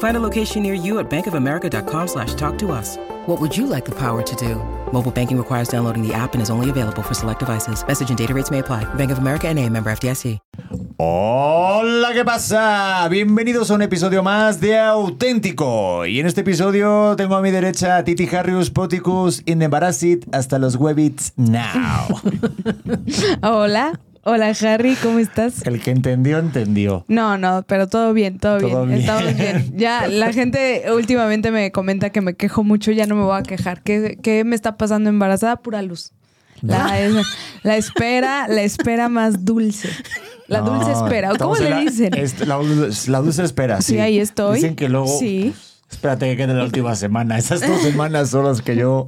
Find a location near you at bankofamerica.com slash talk to us. What would you like the power to do? Mobile banking requires downloading the app and is only available for select devices. Message and data rates may apply. Bank of America and a member FDIC. Hola, ¿qué pasa? Bienvenidos a un episodio más de Auténtico. Y en este episodio tengo a mi derecha a Titi Harrius Poticus in Embarassit hasta los webits now. Hola, hola Harry, ¿cómo estás? El que entendió, entendió. No, no, pero todo bien, todo, Todo bien. bien. Estamos bien. Ya la gente últimamente me comenta que me quejo mucho, ya no me voy a quejar. ¿Qué, qué me está pasando embarazada? Pura luz. La, la espera, la espera más dulce. La No, dulce espera. ¿o ¿Cómo le la- dicen? la, dul- la dulce espera, sí. Sí, ahí estoy. Dicen que luego... Sí. Espérate que quede la última semana. Esas dos semanas son las que yo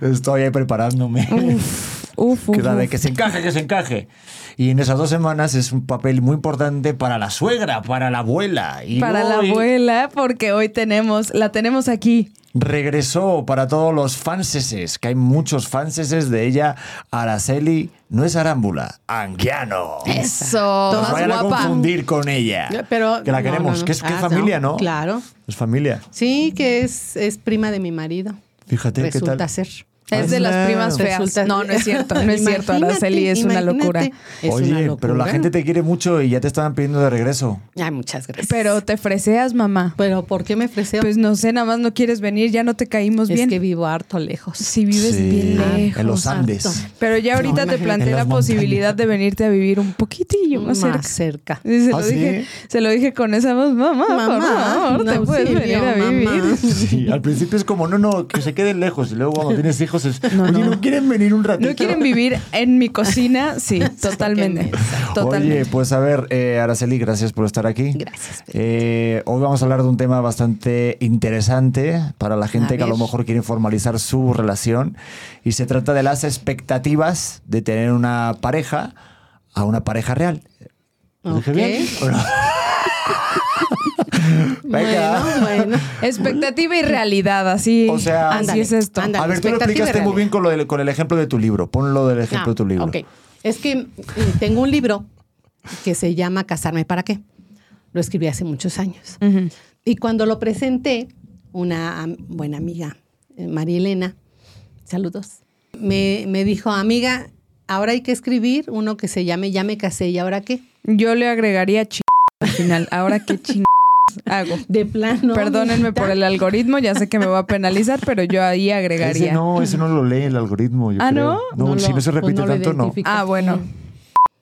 estoy ahí preparándome. Uf, uf, que la de uf. que se encaje, que se encaje. Y en esas dos semanas es un papel muy importante para la suegra, para la abuela. Y Para la hoy abuela, porque hoy tenemos, la tenemos aquí. Regresó para todos los fanseses, que hay muchos fanseses de ella. Araceli no es arámbula, anguiano. Eso, No más vayan a confundir con ella. Pero, que la no, queremos, no, no. que es, que es Ah, familia, ¿no? Claro. Es familia. Sí, que es, es prima de mi marido. Fíjate qué Resulta tal. ser. Es de las primas feas. Resulta- No, no es cierto, no es cierto. Araceli es una locura. Es Oye, una locura. pero la gente te quiere mucho y ya te estaban pidiendo de regreso. Ay, muchas gracias. Pero te freseas, mamá. Pero ¿por qué me ofreció? Pues no sé, nada más no quieres venir, ya no te caímos es bien. que vivo harto lejos. si vives Sí, bien lejos. En los Andes. harto. Pero ya ahorita No, te planteé la posibilidad de venirte a vivir un poquitillo más, cerca. Más cerca. Y se, ¿Ah, lo sí? dije, se lo dije con esa voz, mamá, por favor, te no, puedes sí, venir yo, a vivir. mamá. Sí, al principio es como, no, no, que se queden lejos. Y luego cuando tienes hijos es, oye, ¿no quieren venir un ratito? ¿No quieren vivir en mi cocina? Sí, totalmente. Totalmente. Oye, pues a ver, eh, Araceli, gracias por estar aquí. Gracias. Eh, hoy vamos a hablar de un tema bastante interesante para la gente A que a lo mejor quiere formalizar su relación. Y se trata de las expectativas de tener una pareja a una pareja real. ¿Lo dije Ok. bien? Venga. Bueno, bueno. Expectativa y realidad, así, O sea- así es esto. ándale. a ver, tú lo explicaste muy bien con, lo del- con el ejemplo de tu libro. Ponlo del ejemplo Ah, de tu libro. Ok. Es que eh, tengo un libro que se llama Casarme para qué. Lo escribí hace muchos años. Y cuando lo presenté, una buena amiga, eh, María Elena, saludos, me, me dijo, amiga, ahora hay que escribir uno que se llame Ya me casé y ahora qué. Yo le agregaría ch al final. Ahora qué ching hago. De plano. Perdónenme por el algoritmo, ya sé que me va a penalizar, pero yo ahí agregaría. Ese no, ese no lo lee el algoritmo. yo Ah, creo. ¿no? No, No si lo- no se pues repite no tanto, no. Ah, bueno.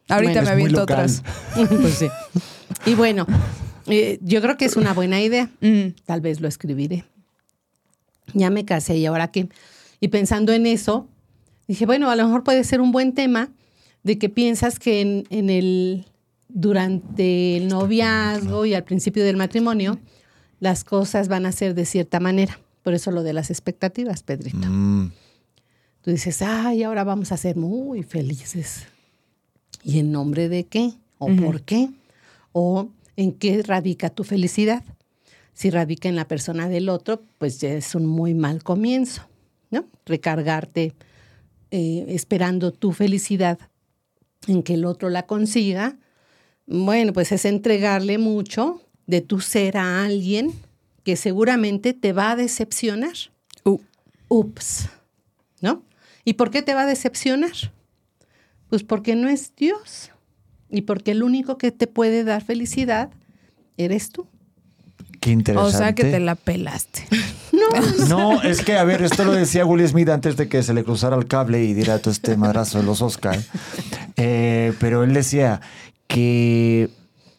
Ahorita Bueno, me aviento otras. Pues sí. Y bueno, eh, yo creo que es una buena idea. Mm. Tal vez lo escribiré. Ya me casé y ahora qué. Y pensando en eso, dije, bueno, a lo mejor puede ser un buen tema de que piensas que en, en el durante el noviazgo y al principio del matrimonio las cosas van a ser de cierta manera. Por eso lo de las expectativas, Pedrito. Mm, Tú dices, ay, ahora vamos a ser muy felices. ¿Y en nombre de qué? ¿O por qué? ¿O en qué radica tu felicidad? Si radica en la persona del otro, pues ya es un muy mal comienzo, ¿no? Recargarte eh, esperando tu felicidad en que el otro la consiga, bueno, pues es entregarle mucho de tu ser a alguien que seguramente te va a decepcionar. Uh. Ups, ¿no? ¿Y por qué te va a decepcionar? Pues porque no es Dios y porque el único que te puede dar felicidad eres tú. qué interesante. O sea que te la pelaste. No, es que, a ver, esto lo decía Will Smith antes de que se le cruzara el cable y diera todo este madrazo de los Oscar. Eh, pero él decía que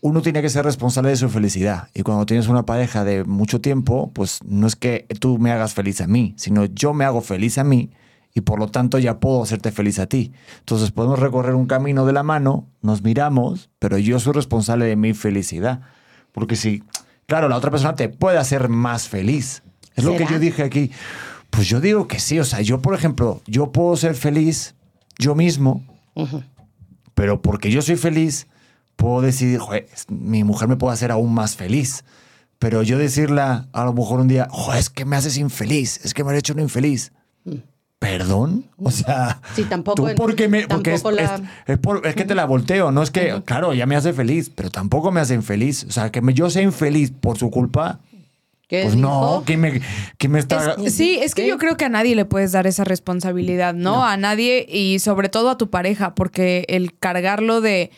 uno tiene que ser responsable de su felicidad. Y cuando tienes una pareja de mucho tiempo, pues no es que tú me hagas feliz a mí, sino yo me hago feliz a mí y por lo tanto ya puedo hacerte feliz a ti. Entonces podemos recorrer un camino de la mano, nos miramos, pero yo soy responsable de mi felicidad. Porque si, claro, la otra persona te puede hacer más feliz. Es lo que yo dije aquí. Pues yo digo que sí. O sea, yo, por ejemplo, yo puedo ser feliz yo mismo, pero porque yo soy feliz, puedo decidir, "Joder, es- mi mujer me puede hacer aún más feliz. Pero yo decirle a lo mejor un día, "Joder, es que me haces infeliz, es que me has hecho un infeliz. ¿Perdón? O sea, Sí, tampoco tú porque me, porque es, la- es- es por- es que te la volteo, no es que, claro, ya me hace feliz, pero tampoco me hace infeliz. O sea, que me- yo sea infeliz por su culpa, ¿Qué pues no, que me, que me está... Sí, es que ¿Qué? yo creo que a nadie le puedes dar esa responsabilidad, ¿no? A nadie y sobre todo a tu pareja, porque el cargarlo de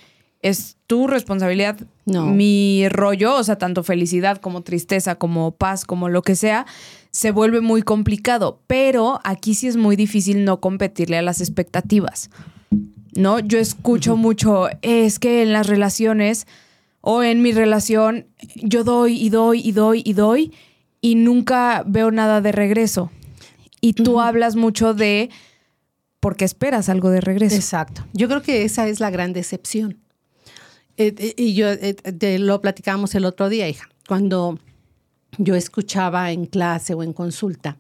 es tu responsabilidad, No. mi rollo, o sea, tanto felicidad como tristeza, como paz, como lo que sea, se vuelve muy complicado. Pero aquí sí es muy difícil no competirle a las expectativas. ¿No? Yo escucho mucho, es que en las relaciones o en mi relación yo doy y doy y doy y doy y nunca veo nada de regreso. Y tú hablas mucho de porque esperas algo de regreso. Exacto. Yo creo que esa es la gran decepción. Eh, eh, y yo eh, te lo platicábamos el otro día, hija. Cuando yo escuchaba en clase o en consulta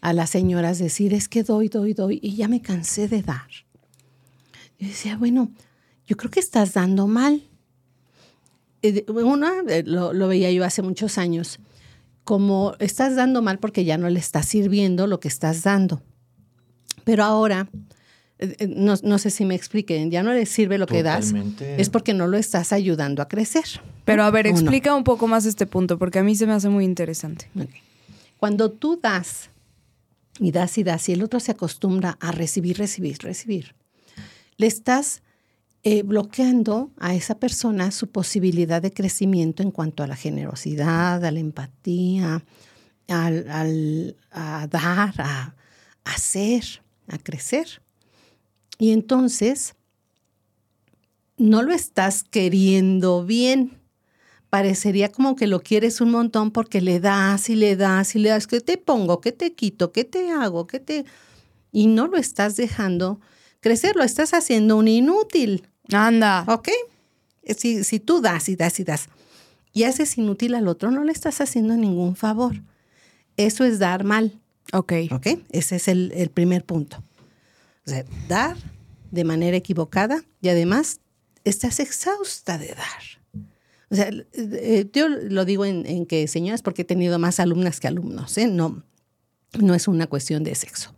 a las señoras decir, es que doy, doy, doy, y ya me cansé de dar. Yo decía, bueno, yo creo que estás dando mal. Una, lo, lo veía yo hace muchos años, como estás dando mal porque ya no le estás sirviendo lo que estás dando. Pero ahora, no, no sé si me expliquen, ya no le sirve lo que das, es porque no lo estás ayudando a crecer. Pero a ver, explica un poco más este punto, porque a mí se me hace muy interesante. Cuando tú das y das y das y el otro se acostumbra a recibir, recibir, recibir, le estás eh, bloqueando a esa persona su posibilidad de crecimiento en cuanto a la generosidad, a la empatía, al, al- a dar, a hacer, a crecer. Y entonces no lo estás queriendo bien parecería como que lo quieres un montón porque le das y le das y le das, ¿qué te pongo? ¿Qué te quito? ¿Qué te hago? ¿Qué te...? Y no lo estás dejando crecer, lo estás haciendo un inútil, Anda. ¿ok? Si, si tú das y das y das y haces inútil al otro, no le estás haciendo ningún favor. Eso es dar mal, Ok. ¿ok? Ese es el, el primer punto. O sea, dar de manera equivocada y además estás exhausta de dar. O sea, eh, yo lo digo en, que señoras porque he tenido más alumnas que alumnos, ¿eh? No, no es una cuestión de sexo.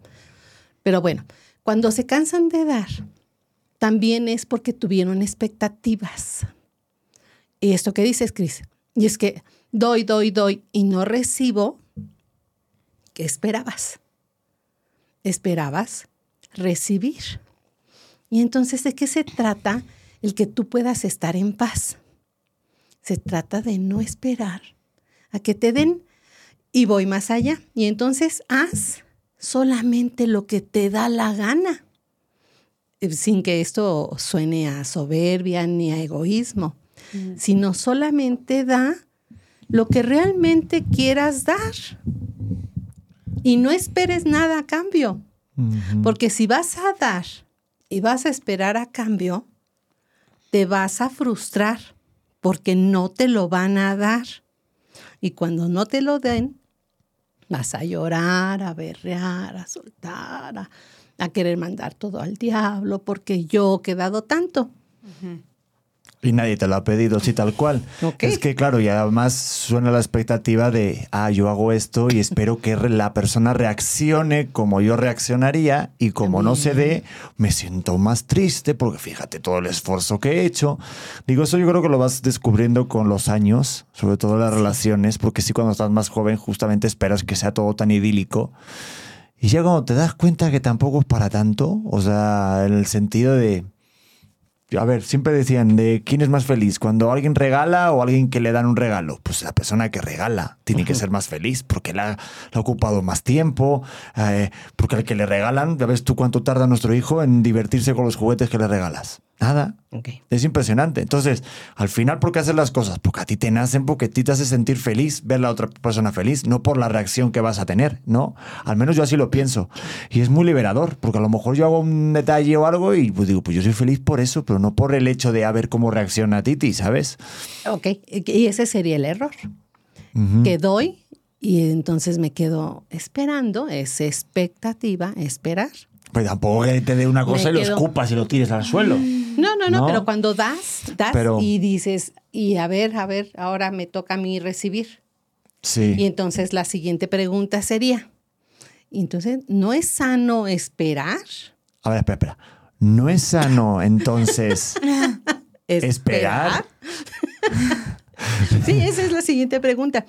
Pero bueno, cuando se cansan de dar, también es porque tuvieron expectativas. Y esto que dices, Cris, y es que doy, doy, doy y no recibo, ¿qué esperabas? Esperabas recibir. Y entonces, ¿de qué se trata el que tú puedas estar en paz? Se trata de no esperar a que te den y voy más allá. Y entonces haz solamente lo que te da la gana, Eh, sin que esto suene a soberbia ni a egoísmo, sino solamente da lo que realmente quieras dar. Y no esperes nada a cambio, porque si vas a dar y vas a esperar a cambio, te vas a frustrar porque no te lo van a dar. Y cuando no te lo den, vas a llorar, a berrear, a soltar, a, a querer mandar todo al diablo porque yo he dado tanto. Y nadie te lo ha pedido, sí, tal cual. Ok. Es que, claro, y además suena la expectativa de, ah, yo hago esto y espero que la persona reaccione como yo reaccionaría y como no se dé, me siento más triste porque fíjate todo el esfuerzo que he hecho. Digo, eso yo creo que lo vas descubriendo con los años, sobre todo las relaciones, porque sí, cuando estás más joven justamente esperas que sea todo tan idílico. Y ya cuando te das cuenta que tampoco es para tanto, o sea, en el sentido de... A ver, siempre decían de quién es más feliz, cuando alguien regala o alguien que le dan un regalo. Pues la persona que regala tiene que ser más feliz porque la, la ha ocupado más tiempo, eh, porque al que le regalan, ya ves tú cuánto tarda nuestro hijo en divertirse con los juguetes que le regalas. Nada. Es impresionante. Entonces, al final, ¿por qué haces las cosas? Porque a ti te nacen, porque a ti te hace sentir feliz ver a la otra persona feliz, no por la reacción que vas a tener, ¿no? Al menos yo así lo pienso. Y es muy liberador, porque a lo mejor yo hago un detalle o algo y pues digo, pues yo soy feliz por eso, pero no por el hecho de a ver cómo reacciona Titi, ¿sabes? Ok, y ese sería el error. Que doy y entonces me quedo esperando, es expectativa, esperar. Pues tampoco que te dé una cosa Me y lo quedo- escupas y lo tires al suelo. No, no, no, No. pero cuando das, das Pero- y dices, y a ver, a ver, ahora me toca a mí recibir. Sí. Y entonces la siguiente pregunta sería, entonces, ¿no es sano esperar? A ver, espera, espera. No es sano, entonces, esperar. sí, esa es la siguiente pregunta.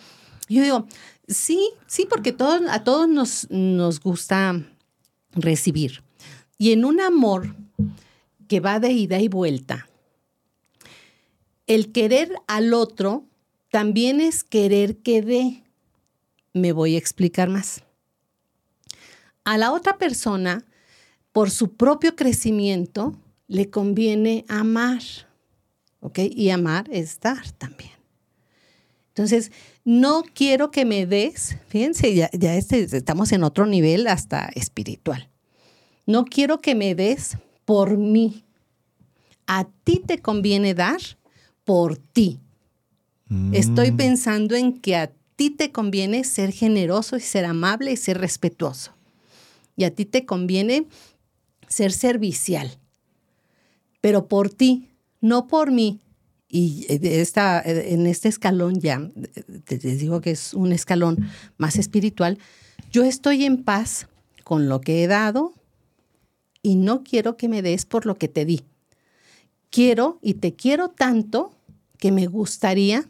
Yo digo, sí, sí, porque todos, a todos nos, nos gusta recibir. Y en un amor que va de ida y vuelta, el querer al otro también es querer que dé. Me voy a explicar más. A la otra persona, por su propio crecimiento, le conviene amar. ¿Ok? Y amar es dar también. Entonces, no quiero que me des, fíjense, ya, ya este- estamos en otro nivel hasta espiritual. No quiero que me des por mí. A ti te conviene dar por ti. Estoy pensando en que a ti te conviene ser generoso y ser amable y ser respetuoso. Y a ti te conviene ser servicial. Pero por ti, no por mí. Y eh, eh, en este escalón ya, te digo que es un escalón más espiritual, yo estoy en paz con lo que he dado y no quiero que me des por lo que te di. Quiero y te quiero tanto que me gustaría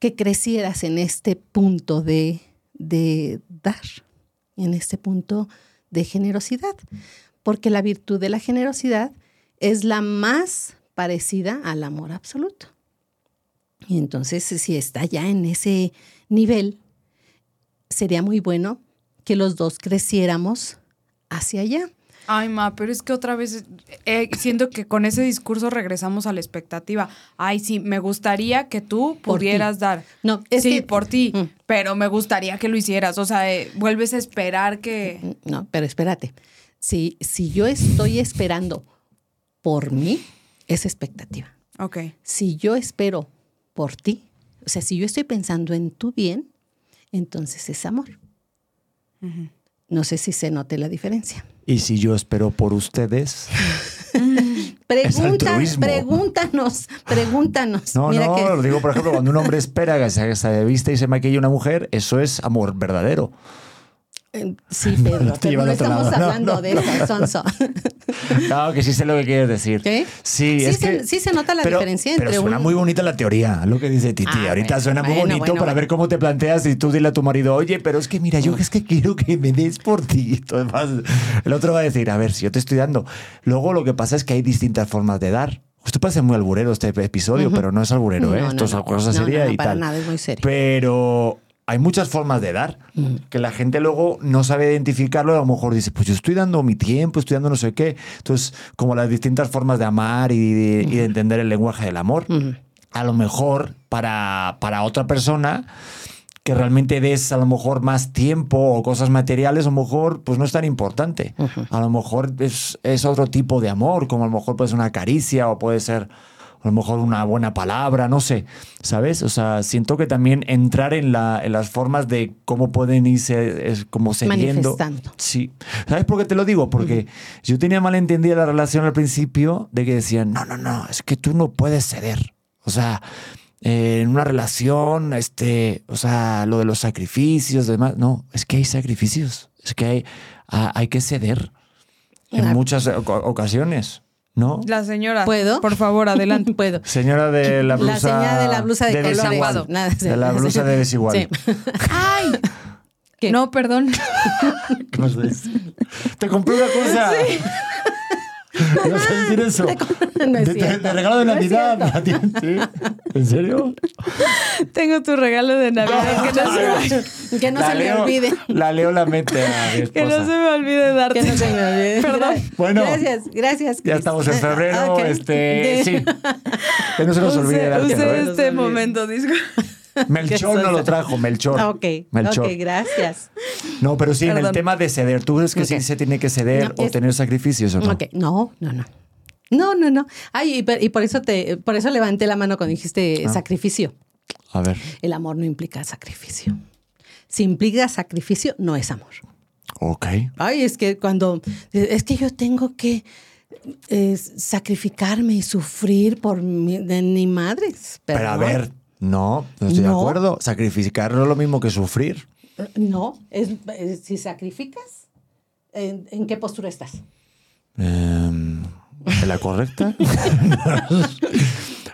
que crecieras en este punto de, de dar, en este punto de generosidad, porque la virtud de la generosidad es la más parecida al amor absoluto. Y entonces, si está ya en ese nivel, sería muy bueno que los dos creciéramos hacia allá. Ay, ma, pero es que otra vez eh, siento que con ese discurso regresamos a la expectativa. Ay, sí, me gustaría que tú Por pudieras ti. dar. No, es sí, que- por ti, Mm. pero me gustaría que lo hicieras. O sea, eh, vuelves a esperar que... No, pero espérate. Si, si yo estoy esperando por mí, es expectativa. Ok. Si yo espero por ti, o sea, si yo estoy pensando en tu bien, entonces es amor. No sé si se note la diferencia. Y si yo espero por ustedes. Pregunta, pregúntanos, pregúntanos. No, Mira no, que- lo digo, por ejemplo, cuando un hombre espera que se, se viste y se maquille una mujer, eso es amor verdadero. Eh, Sí, Pedro, te pero no estamos lado. No, hablando no, de eso, Sonso. Claro que sí sé lo que quieres decir. ¿Qué? Sí, Sí es se- que, sí se nota la pero- diferencia Pero entre suena un- muy bonita la teoría, lo que dice Titi. Ah, Ahorita bueno, suena muy bonito bueno, para ver cómo te planteas y tú dile a tu marido, oye, pero es que mira, yo es que quiero que me des por ti. Vas- el otro va a decir, a ver, si yo te estoy dando. Luego lo que pasa es que hay distintas formas de dar. Esto parece muy alburero este episodio, pero no es alburero, ¿eh? No, no, Esto es no. cosa No, no, seria no, y para tal. nada, es muy serio. Pero hay muchas formas de dar que la gente luego no sabe identificarlo y a lo mejor dice, pues yo estoy dando mi tiempo, estoy dando no sé qué. Entonces, como las distintas formas de amar y de, y de entender el lenguaje del amor, a lo mejor para, para otra persona que realmente des a lo mejor más tiempo o cosas materiales, a lo mejor pues no es tan importante. A lo mejor es, es otro tipo de amor, como a lo mejor puede ser una caricia o puede ser a lo mejor una buena palabra, no sé, ¿sabes? O sea, siento que también entrar en, la, en las formas de cómo pueden irse es como cediendo. Manifestando. Sí. ¿Sabes por qué te lo digo? Porque yo tenía mal entendida la relación al principio de que decían, no, no, no, es que tú no puedes ceder. O sea, eh, en una relación, este, o sea, lo de los sacrificios, demás, no, es que hay sacrificios, es que hay, ah, hay que ceder en muchas oca- ocasiones, ¿no? La señora. ¿Puedo? Por favor, adelante. Puedo. Señora de la blusa. La señora de la blusa de, colores. desigual. Nada, de la blusa de desigual. Sí. ¡Ay! ¿Qué? No, perdón. ¿Qué decir? Te compré una cosa. ¿Me vas a decir eso? No es de, de regalo de No Navidad. ¿Sí? ¿En serio? Tengo tu regalo de Navidad que no se, Que no La se me Leo- olvide. La Leo la mete a mi que no se me olvide darte. Que no se me olvide. Perdón. Bueno. Gracias, gracias. Ya Chris. estamos en febrero, Ok. este, De- sí. Que no se nos olvide darte, use ¿no? este momento, disculpa. Melchor no lo trajo, Melchor. Ah, Ok, Melchor. ok, gracias. No, pero sí, en el tema de ceder, ¿tú crees que sí se tiene que ceder No, o es- tener sacrificios o no? Ok, no, no, no. No, no, no. Ay, y, por eso te, por eso levanté la mano cuando dijiste Ah. sacrificio. A ver. El amor no implica sacrificio. Si implica sacrificio, no es amor. Ok. Ay, es que cuando es que yo tengo que eh, sacrificarme y sufrir por mi, de mi madre. Pero a ver, no, no estoy de acuerdo. Sacrificar no es lo mismo que sufrir. No, es, es- si sacrificas, ¿en, en qué postura estás? Em, ¿En la correcta?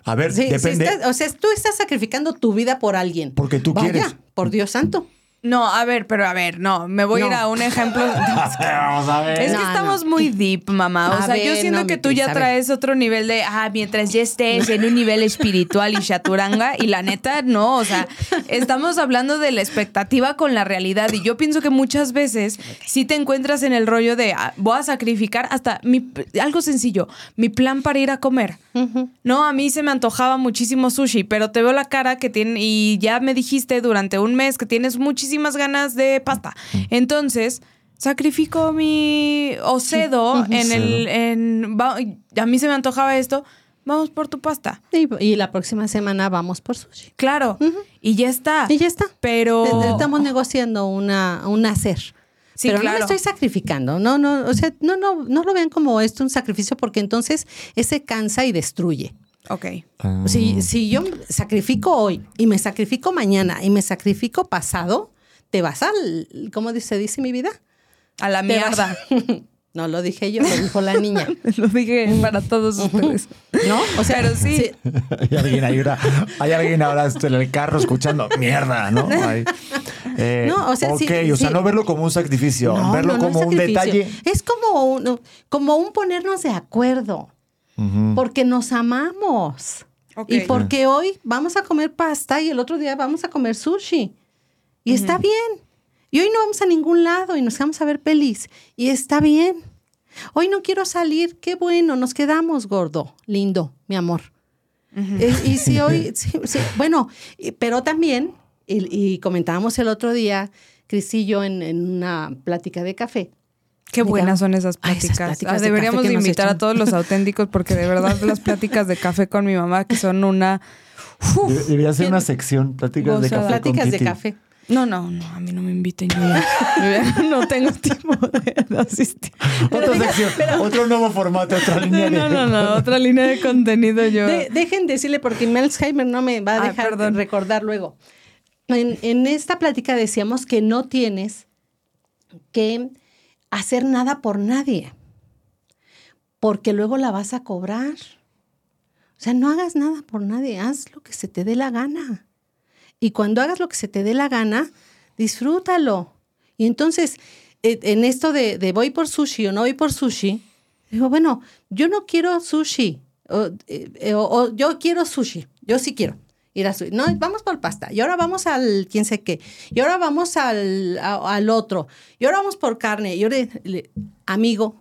a ver, Sí, depende. estás- o sea, tú estás sacrificando tu vida por alguien. Porque tú Vaya, quieres. Por Dios santo. No, a ver, pero a ver, no, me voy a ir a un ejemplo. Vamos a ver. Es que No, estamos no. muy deep, mamá. O A sea, yo siento no, que tú ya traes otro nivel de, ah, mientras ya estés en un nivel espiritual y chaturanga, y la neta, no. O sea, estamos hablando de la expectativa con la realidad. Y yo pienso que muchas veces sí te encuentras en el rollo de, ah, voy a sacrificar hasta mi, algo sencillo, mi plan para ir a comer. No, a mí se me antojaba muchísimo sushi, pero te veo la cara que tiene, y ya me dijiste durante un mes que tienes muchísimas ganas de pasta. Entonces, sacrifico mi. o cedo en el. En, va- a mí se me antojaba esto. Vamos por tu pasta. Y, y la próxima semana vamos por sushi. Claro. Y ya está. Y ya está. Pero. Estamos negociando una, un hacer. Sí, Pero no me estoy sacrificando. No, no, o sea, no, no, no lo vean como esto un sacrificio porque entonces ese cansa y destruye. Ok. Ah. Si, si yo sacrifico hoy y me sacrifico mañana y me sacrifico pasado, te vas al, ¿cómo se dice mi vida? A la mierda. No lo dije yo, lo dijo la niña. Lo dije para todos ustedes. ¿No? O sea, Pero sí. Hay alguien, ahora, hay alguien ahora en el carro escuchando mierda, ¿no? Ahí. Eh, No, o sea, ok, sí- o sea, sí. no verlo como un sacrificio, No, verlo no, no como un sacrificio. detalle. Es como un, como un ponernos de acuerdo. Porque nos amamos. Y porque hoy vamos a comer pasta y el otro día vamos a comer sushi. Y está bien. Y hoy no vamos a ningún lado y nos vamos a ver pelis. Y está bien. Hoy no quiero salir. Qué bueno, nos quedamos, gordo. Lindo, mi amor. Eh, y si hoy, sí, sí, bueno, y- pero también, y, y comentábamos el otro día, Cris y yo en, en una plática de café. Qué buenas son esas Ay, esas pláticas. Ah, de deberíamos de invitar a todos los auténticos porque de verdad las pláticas de café con mi mamá que son una... Uf. Debería ser una sección, pláticas de con Titi. café. No, no, no, a mí no me inviten. Yo no tengo tiempo de asistir. Otra sección, otro nuevo formato, otra línea No, de. no, no, no, otra línea de contenido yo. De- dejen decirle porque Melsheimer no me va a Ah, dejar recordar luego. En, en esta plática decíamos que no tienes que hacer nada por nadie, porque luego la vas a cobrar. O sea, no hagas nada por nadie, haz lo que se te dé la gana. Y cuando hagas lo que se te dé la gana, disfrútalo. Y entonces, eh, en esto de, de voy por sushi o no voy por sushi, digo, bueno, yo no quiero sushi, o, eh, o- o yo quiero sushi, yo sí quiero ir a sushi. No, vamos por pasta, y ahora vamos al quién sé qué, y ahora vamos al, a- al otro, y ahora vamos por carne. Y ahora, le- amigo,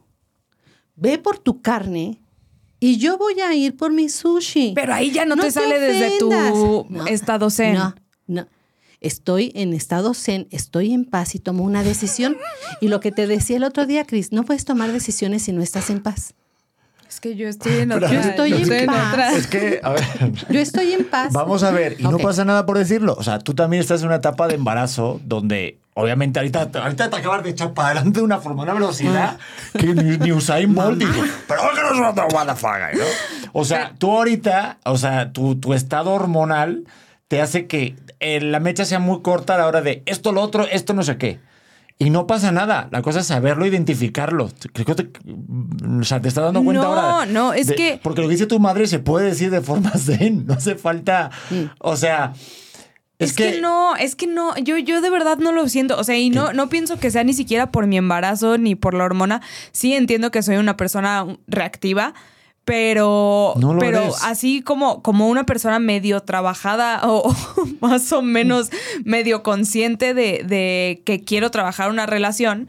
ve por tu carne y yo voy a ir por mi sushi. Pero ahí ya no, No te te sale desde tu. No, estado zen. No. Estoy en estado zen, estoy en paz y tomo una decisión. Y lo que te decía el otro día, Cris, no puedes tomar decisiones si no estás en paz. Es que yo estoy en otra. Yo estoy en paz. otra. Es que, a ver. Yo estoy en paz. Vamos a ver, y no pasa nada por decirlo. O sea, tú también estás en una etapa de embarazo donde, obviamente, ahorita, ahorita te acabas de echar para adelante de una forma, una velocidad que ni, ni Usain Bolt dijo, pero que no es otro guadafaga, ¿no? O sea, tú ahorita, o sea, tu, tu estado hormonal te hace que eh, la mecha sea muy corta a la hora de esto, lo otro, esto, no sé qué. Y no pasa nada. La cosa es saberlo, identificarlo. Creo que te, o sea, te estás dando cuenta No, ahora. no, es de- que- Porque lo que dice tu madre se puede decir de forma zen. No hace falta. Mm. O sea, Es, que, no, es que no, yo, yo de verdad no lo siento. O sea, y no, no pienso que sea ni siquiera por mi embarazo ni por la hormona. Sí entiendo que soy una persona reactiva, pero, No pero eres. así como, como una persona medio trabajada o, o más o menos medio consciente de, de que quiero trabajar una relación,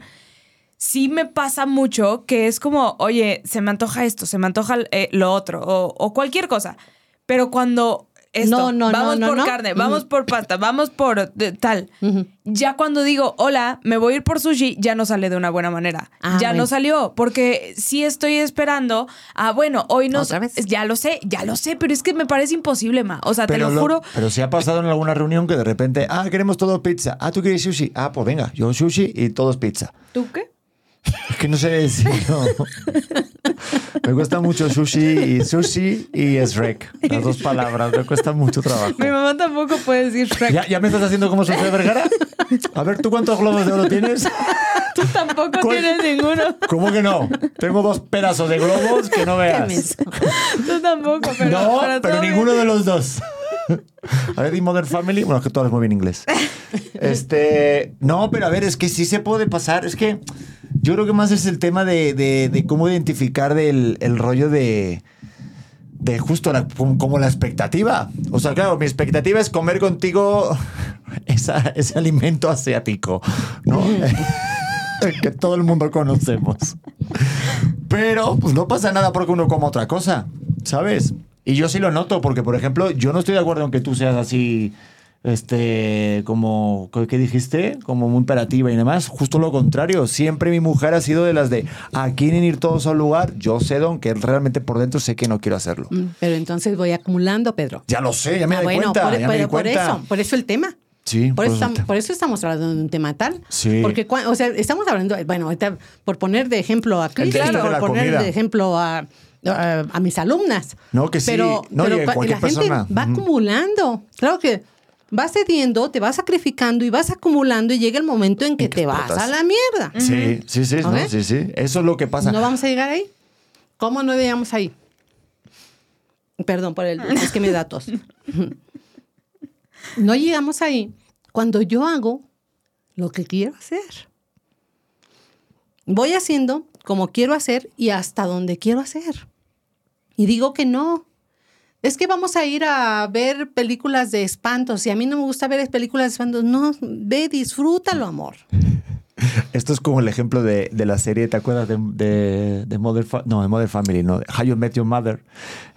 sí me pasa mucho que es como, oye, se me antoja esto, se me antoja eh, lo otro, o, o cualquier cosa. Pero cuando esto, No, no, no, vamos no, por no. carne, vamos por pasta, vamos por tal. Ya cuando digo, hola, me voy a ir por sushi, ya no sale de una buena manera. Ah, ya bueno. no salió, porque sí estoy esperando. Ah, bueno, hoy no. ¿Otra vez? Ya lo sé, ya lo sé, pero es que me parece imposible, ma. O sea, te lo, lo- juro. Pero si ha pasado en alguna reunión que de repente, ah, queremos todo pizza. Ah, tú quieres sushi. Ah, pues venga, yo sushi y todos pizza. ¿Tú qué? Es que no sé decirlo. me cuesta mucho sushi y sushi y Shrek. Las dos palabras, me cuesta mucho trabajo. Mi mamá tampoco puede decir Shrek. ¿Ya, ya me estás haciendo como Sofía Vergara? A ver, ¿tú cuántos globos de oro tienes? Tú tampoco ¿Cuál? tienes ninguno. ¿Cómo que no? Tengo dos pedazos de globos que no veas. Tú tampoco, pero. no, pero pero todo bien. ninguno de los dos. A ver, y Modern Family. Bueno, es que tú hablas muy bien inglés. Este. No, pero a ver, es que sí se puede pasar. Es que yo creo que más es el tema de, de- de cómo identificar del, el rollo de. De justo la- como la expectativa. O sea, claro, mi expectativa es comer contigo esa- ese alimento asiático, ¿no? que todo el mundo conocemos. Pero pues no pasa nada porque uno coma otra cosa, ¿sabes? Y yo sí lo noto porque, por ejemplo, yo no estoy de acuerdo en que tú seas así, este, como, ¿qué dijiste? Como muy imperativa y demás. Justo lo contrario. Siempre mi mujer ha sido de las de, ¿a quieren ir todos a un lugar? Yo sé, don, que realmente por dentro sé que no quiero hacerlo. Mm, Pero entonces voy acumulando, Pedro. Ya lo sé, ya me Ah, di bueno, cuenta, por, ya me por- di por cuenta. eso, por eso el tema. Sí, Por eso, pues, estamos, por eso estamos hablando de un tema tal. Sí. Porque, o sea, estamos hablando, bueno, ahorita, por poner de ejemplo a de la por poner comida. de ejemplo a, a, a mis alumnas. No, que sí. Pero, No, pero la gente va acumulando. Claro que vas cediendo, te vas sacrificando y vas acumulando y llega el momento en que, que te vas explotas. a la mierda. Sí, sí, sí, no, ¿Ok? sí, sí. Eso es lo que pasa. ¿No vamos a llegar ahí? ¿Cómo no llegamos ahí? Perdón por el... Es que me da tos. No llegamos ahí cuando yo hago lo que quiero hacer. Voy haciendo como quiero hacer y hasta donde quiero hacer. Y digo que no. Es que vamos a ir a ver películas de espantos. Y a mí no me gusta ver películas de espantos. No, ve, disfrútalo, amor. Esto es como el ejemplo de, de la serie, ¿te acuerdas de, de, de Mother no, de Mother Family, no, How You Met Your Mother,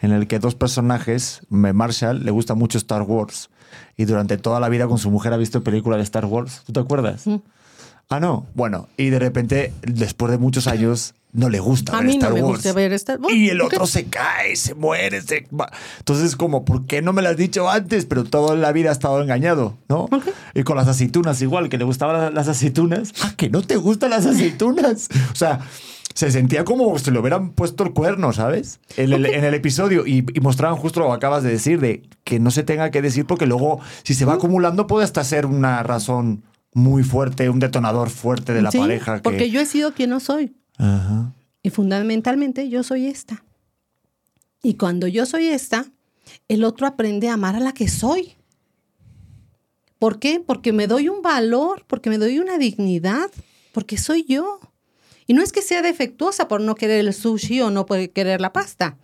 en el que dos personajes, Marshall le gusta mucho Star Wars y durante toda la vida con su mujer ha visto películas de Star Wars, ¿tú te acuerdas? Ah, no, bueno, y de repente, después de muchos años, no le gusta A ver mí Star no me Wars. gusta ver Star Wars. Y el otro se cae, se muere, se. Entonces, como, ¿por qué no me lo has dicho antes? Pero toda la vida ha estado engañado, ¿no? Y con las aceitunas igual, que le gustaban las- aceitunas. Ah, que no te gustan las aceitunas. O sea, se sentía como si le hubieran puesto el cuerno, ¿sabes? En el, en el episodio. Y, y mostraban justo lo que acabas de decir, de que no se tenga que decir, porque luego, si se va acumulando, puede hasta ser una razón muy fuerte, un detonador fuerte de la Sí, pareja. que- Porque yo he sido quien no soy. Y fundamentalmente yo soy esta. Y cuando yo soy esta, el otro aprende a amar a la que soy. ¿Por qué? Porque me doy un valor, porque me doy una dignidad, porque soy yo. Y no es que sea defectuosa por no querer el sushi o no querer la pasta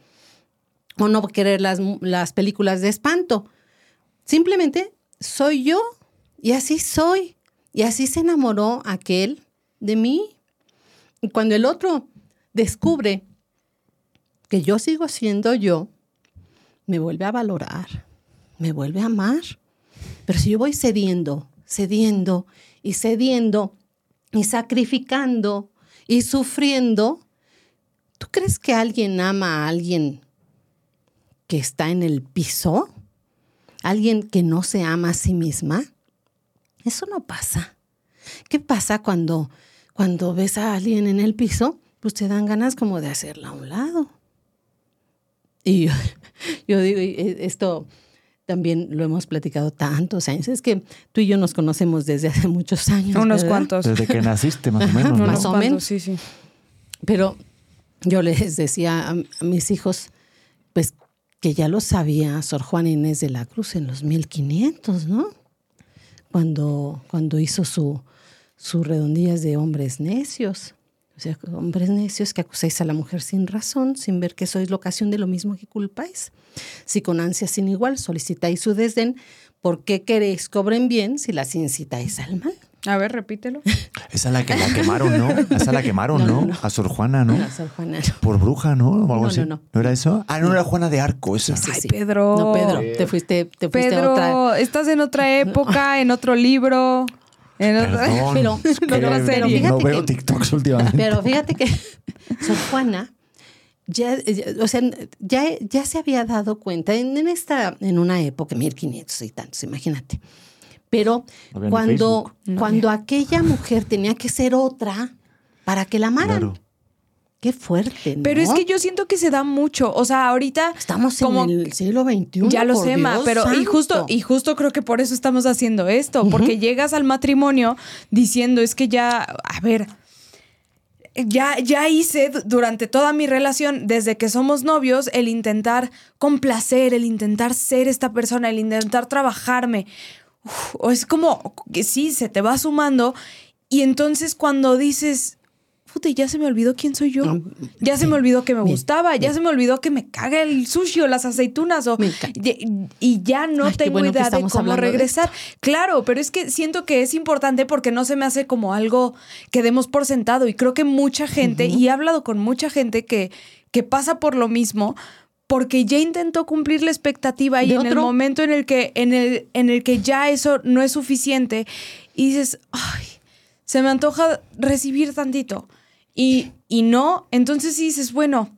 o no querer las, las películas de espanto. Simplemente soy yo y así soy. Y así se enamoró aquel de mí. Cuando el otro descubre que yo sigo siendo yo, me vuelve a valorar, me vuelve a amar. Pero si yo voy cediendo, cediendo y cediendo y sacrificando y sufriendo, ¿tú crees que alguien ama a alguien que está en el piso? ¿Alguien que no se ama a sí misma? Eso no pasa. ¿Qué pasa cuando, cuando ves a alguien en el piso? Pues te dan ganas como de hacerla a un lado. Y yo, yo digo, eh, esto también lo hemos platicado tantos años. Es que tú y yo nos conocemos desde hace muchos años. Unos ¿verdad? cuantos. Desde que naciste, más o menos. ¿no? Más o menos. Sí, sí. Pero yo les decía a, a mis hijos, pues que ya lo sabía Sor Juana Inés de la Cruz en los 1500, ¿no? cuando, cuando hizo su, sus redondillas de hombres necios. O sea, hombres necios que acusáis a la mujer sin razón, sin ver que sois la ocasión de lo mismo que culpáis. Si con ansia sin igual solicitáis su desdén, ¿por qué queréis cobren bien si las incitáis al mal? A ver, repítelo. Esa es la que la quemaron, ¿no? Esa la quemaron, No, ¿no? no, no. A Sor Juana, ¿no? No, Sor Juana, no. Por bruja, ¿no? O algo No, así. no, no. era eso? Ah, no, era Juana de Arco, esa. Sí, Ay, sí. Pedro. No, Pedro, te fuiste, te fuiste a Pedro, otra. estás en otra época, en otro libro. Perdón. Pero- no fíjate veo que- TikToks últimamente. Pero fíjate que Sor Juana ya, ya- o sea, ya, ya se había dado cuenta en, en esta, en una época, 1500 y tantos, imagínate. Pero No cuando, cuando aquella mujer tenía que ser otra para que la amaran. Claro. Qué fuerte, ¿no? Pero es que yo siento que se da mucho. O sea, ahorita. Estamos como- en el siglo XXI. Ya lo sé, Ma, pero y justo, y justo creo que por eso estamos haciendo esto, porque llegas al matrimonio diciendo es que ya, a ver, ya, ya hice du- durante toda mi relación, desde que somos novios, el intentar complacer, el intentar ser esta persona, el intentar trabajarme. Uf, es como que sí, se te va sumando. Y entonces cuando dices, puta, ya se me olvidó quién soy yo. Ya se me olvidó que me Bien, gustaba, ya se me olvidó que me caga el sushi o las aceitunas o y, y ya no Ay, tengo bueno idea de cómo de regresar. Claro, pero es que siento que es importante porque no se me hace como algo que demos por sentado y creo que mucha gente, y he hablado con mucha gente que, que pasa por lo mismo, porque ya intentó cumplir la expectativa y ¿De en el momento en el que en el en el que ya eso no es suficiente y dices, "Ay, se me antoja recibir tantito." Y, y no, entonces sí dices, bueno,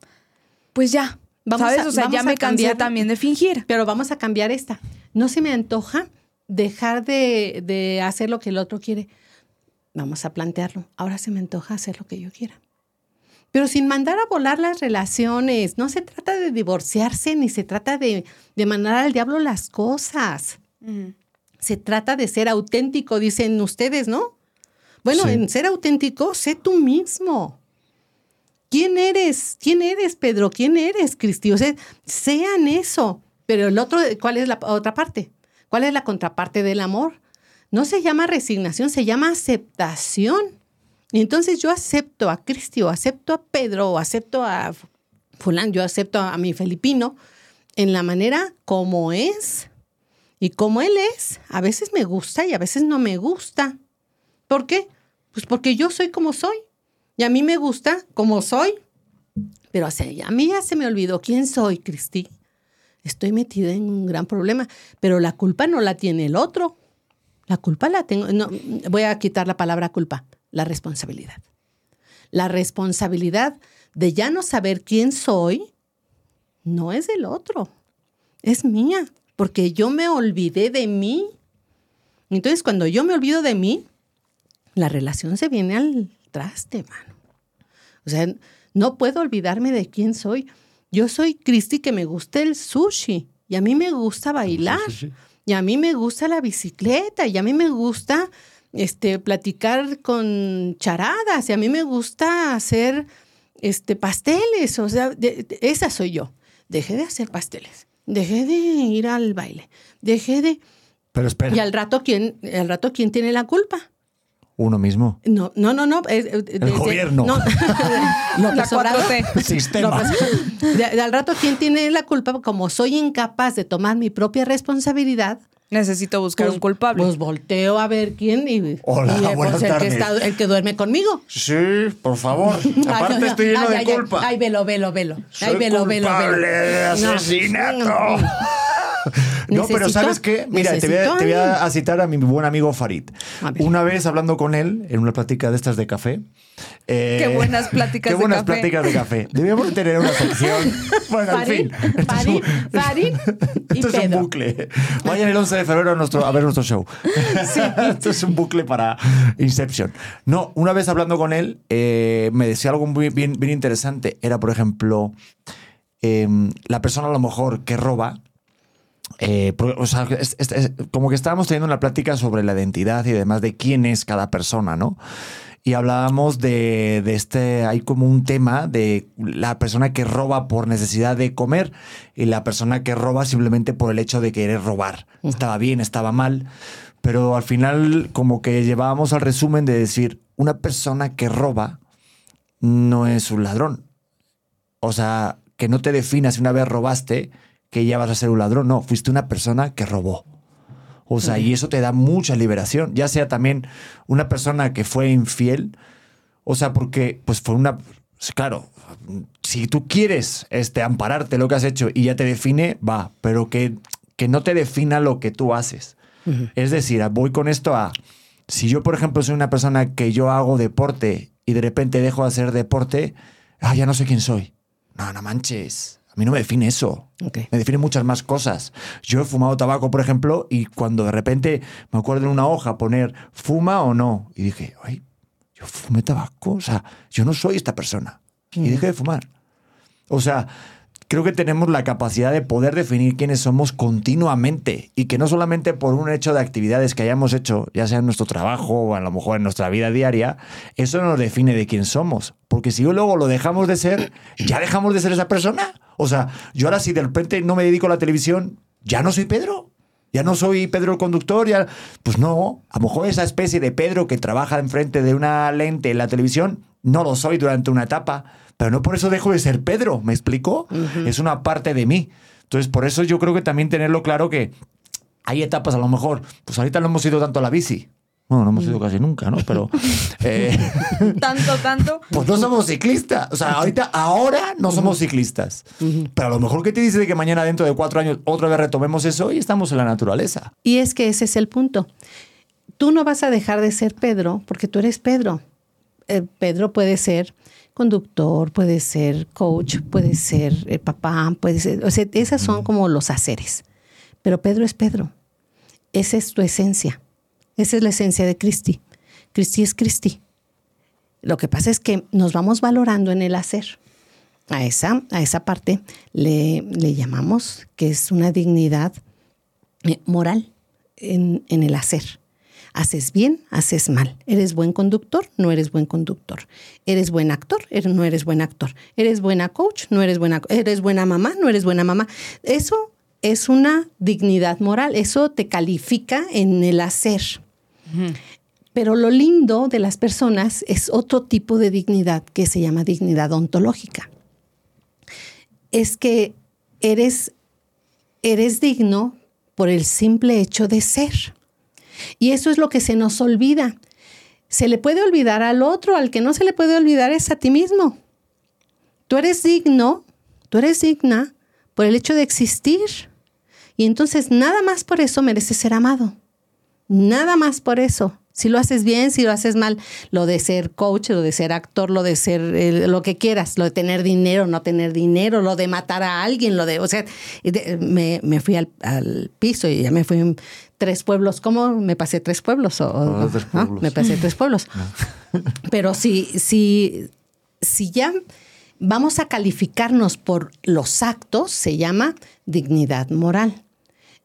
pues ya. Vamos ¿Sabes? a- o sea, ya me cambiar- también de fingir. Pero vamos a cambiar esta. No se me antoja dejar de, de hacer lo que el otro quiere. Vamos a plantearlo. Ahora se me antoja hacer lo que yo quiera. Pero sin mandar a volar las relaciones. No se trata de divorciarse ni se trata de, de mandar al diablo las cosas. Se trata de ser auténtico, dicen ustedes, ¿no? Bueno, Sí. en ser auténtico, sé tú mismo. ¿Quién eres? ¿Quién eres, Pedro? ¿Quién eres, Cristi? O sea, sean eso. Pero el otro, ¿cuál es la otra parte? ¿Cuál es la contraparte del amor? No se llama resignación, se llama aceptación. Y entonces yo acepto a Cristi o acepto a Pedro o acepto a fulano, yo acepto a mi Felipino en la manera como es. Y como él es, a veces me gusta y a veces no me gusta. ¿Por qué? Pues porque yo soy como soy. Y a mí me gusta como soy. Pero a mí ya se me olvidó quién soy, Cristi. Estoy metida en un gran problema. Pero la culpa no la tiene el otro. La culpa la tengo. No, voy a quitar la palabra culpa. La responsabilidad. La responsabilidad de ya no saber quién soy no es del otro. Es mía. Porque yo me olvidé de mí. Entonces, cuando yo me olvido de mí, la relación se viene al traste, mano. O sea, no puedo olvidarme de quién soy. Yo soy Cristi que me gusta el sushi y a mí me gusta bailar y a mí me gusta la bicicleta y a mí me gusta este platicar con charadas y a mí me gusta hacer este pasteles, o sea, de- de- esa soy yo. Dejé de hacer pasteles, dejé de ir al baile, dejé de Pero espera, y al rato quién al rato quién tiene la culpa? Uno mismo. No, no, no, no. es- es- de- gobierno. No, López Obrador. 4T. Sistema. López- de, de al rato, ¿quién tiene la culpa? Como soy incapaz de tomar mi propia responsabilidad, Necesito buscar pues, un culpable. Pues volteo a ver quién y, Hola, y, eh, buenas pues, el, que tardes. está- el que duerme conmigo. Sí, por favor. Ay, Aparte no. estoy lleno Ay, de ay, ay. culpa. Ay, velo, velo, velo. Ay, Soy velo, velo, culpable velo. de No. asesinato. No, pero Necesito- ¿sabes qué? Mira, te voy, a, te voy citar a mi buen amigo Farid. Una vez hablando con él en una plática de estas de café. eh, Qué buenas pláticas qué de buenas café. pláticas de café. Debíamos de tener una sección. Bueno, en Farid, fin. Esto es Farid, Farid y Esto es un bucle. Vayan el 11 de febrero a, nuestro, a ver nuestro show. Esto es un bucle para Inception. No, una vez hablando con él, eh, me decía algo muy bien, bien interesante. Era, por ejemplo, em, la persona a lo mejor que roba. Eh, por- o sea, es- es- es como que estábamos teniendo una plática sobre la identidad y demás de quién es cada persona, ¿no? y hablábamos de, de este, hay como un tema de la persona que roba por necesidad de comer y la persona que roba simplemente por el hecho de querer robar. Estaba bien, estaba mal, pero al final como que llevábamos al resumen de decir, una persona que roba no es un ladrón. O sea, que no te definas si una vez robaste que ya vas a ser un ladrón. No, fuiste una persona que robó. O sea, y eso te da mucha liberación. Ya sea también una persona que fue infiel. O sea, porque pues fue una... Claro, si tú quieres este, ampararte lo que has hecho y ya te define, va, pero que, que no te defina lo que tú haces. Es decir, voy con esto a... Si yo, por ejemplo, soy una persona que yo hago deporte y de repente dejo de hacer deporte, ah, ya no sé quién soy. No, no manches. A mí no me define eso. Me define muchas más cosas. Yo he fumado tabaco, por ejemplo, y cuando de repente me acuerdo en una hoja poner fuma o no, y dije, ay, yo fumé tabaco, o sea, yo no soy esta persona. Y dejé de fumar. O sea, creo que tenemos la capacidad de poder definir quiénes somos continuamente y que no solamente por un hecho de actividades que hayamos hecho, ya sea en nuestro trabajo o a lo mejor en nuestra vida diaria, eso nos define de quién somos. Porque si yo luego lo dejamos de ser, ya dejamos de ser esa persona. O sea, yo ahora si de repente no me dedico a la televisión, ya no soy Pedro. Ya no soy Pedro el conductor, ya. Pues no, a lo mejor esa especie de Pedro que trabaja enfrente de una lente en la televisión, no lo soy durante una etapa, pero no por eso dejo de ser Pedro, ¿me explico? Es una parte de mí. Entonces, por eso yo creo que también tenerlo claro que hay etapas a lo mejor, pues ahorita no hemos ido tanto a la bici. Bueno, no hemos ido casi nunca, ¿no? Pero eh, Tanto, tanto. pues no somos ciclistas. O sea, ahorita, ahora no somos ciclistas. Pero a lo mejor que te dice de que mañana dentro de cuatro años otra vez retomemos eso y estamos en la naturaleza. Y es que ese es el punto. Tú no vas a dejar de ser Pedro porque tú eres Pedro. Eh, Pedro puede ser conductor, puede ser coach, puede ser eh, papá, puede ser... O sea, esas son como los haceres. Pero Pedro es Pedro. Esa es tu esencia. Esa es la esencia de Cristi. Cristi es Cristi. Lo que pasa es que nos vamos valorando en el hacer. A esa, a esa parte le, le llamamos que es una dignidad eh, moral en, en el hacer. Haces bien, haces mal. Eres buen conductor, no eres buen conductor. Eres buen actor, eres- no eres buen actor. Eres buena coach, no eres buena. Eres buena mamá, no eres buena mamá. Eso es una dignidad moral. Eso te califica en el hacer. Pero lo lindo de las personas es otro tipo de dignidad que se llama dignidad ontológica. Es que eres, eres digno por el simple hecho de ser. Y eso es lo que se nos olvida. Se le puede olvidar al otro, al que no se le puede olvidar es a ti mismo. Tú eres digno, tú eres digna por el hecho de existir. Y entonces nada más por eso mereces ser amado. Nada más por eso. Si lo haces bien, si lo haces mal, lo de ser coach, lo de ser actor, lo de ser eh, lo que quieras, lo de tener dinero, no tener dinero, lo de matar a alguien, lo de, o sea, de- me, me fui al, al piso y ya me fui en tres pueblos. ¿Cómo? Me pasé tres pueblos. O, Ah, tres ¿ah? pueblos. Me pasé tres pueblos. Pero si, si, si ya vamos a calificarnos por los actos, se llama dignidad moral.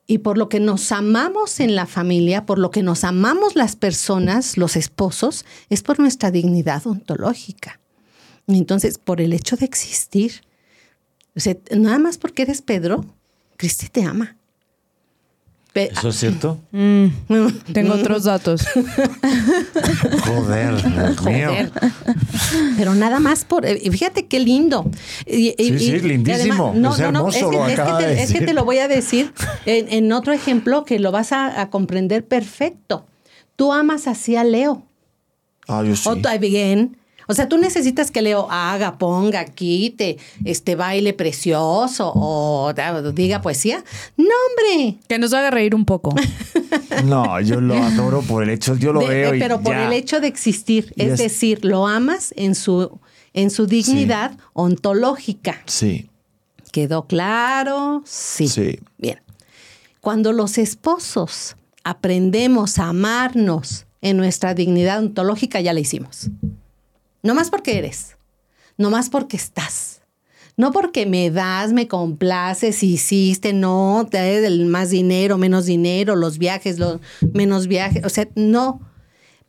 Y por lo que nos amamos en la familia, por lo que nos amamos las personas, los esposos, es por nuestra dignidad ontológica. Entonces, por el hecho de existir, o sea, nada más porque eres Pedro, Cristi te ama. ¿Eso es cierto? Tengo otros datos. Joder, Dios mío. Joder. Pero nada más por. eh, Fíjate qué lindo. Y- Sí, y- lindísimo. no, Es no, no, es que, es te, de es que decir. te lo voy a decir en, en otro ejemplo que lo vas a, a comprender perfecto. Tú amas así a Leo. Ah, yo sí. O bien. O sea, tú necesitas que Leo haga, ponga, quite, este baile precioso o diga poesía. No, hombre. Que nos haga reír un poco. No, yo lo adoro por el hecho, yo lo De- veo de- y pero por ya. el hecho de existir, es- decir, lo amas en su, en su dignidad ontológica. Sí, ¿Quedó claro? Sí. Sí. Bien. Cuando los esposos aprendemos a amarnos en nuestra dignidad ontológica, ya la hicimos. No más porque eres, no más porque estás. No porque me das, me complaces, hiciste, no, te el más dinero, menos dinero, los viajes, los menos viajes. O sea, no.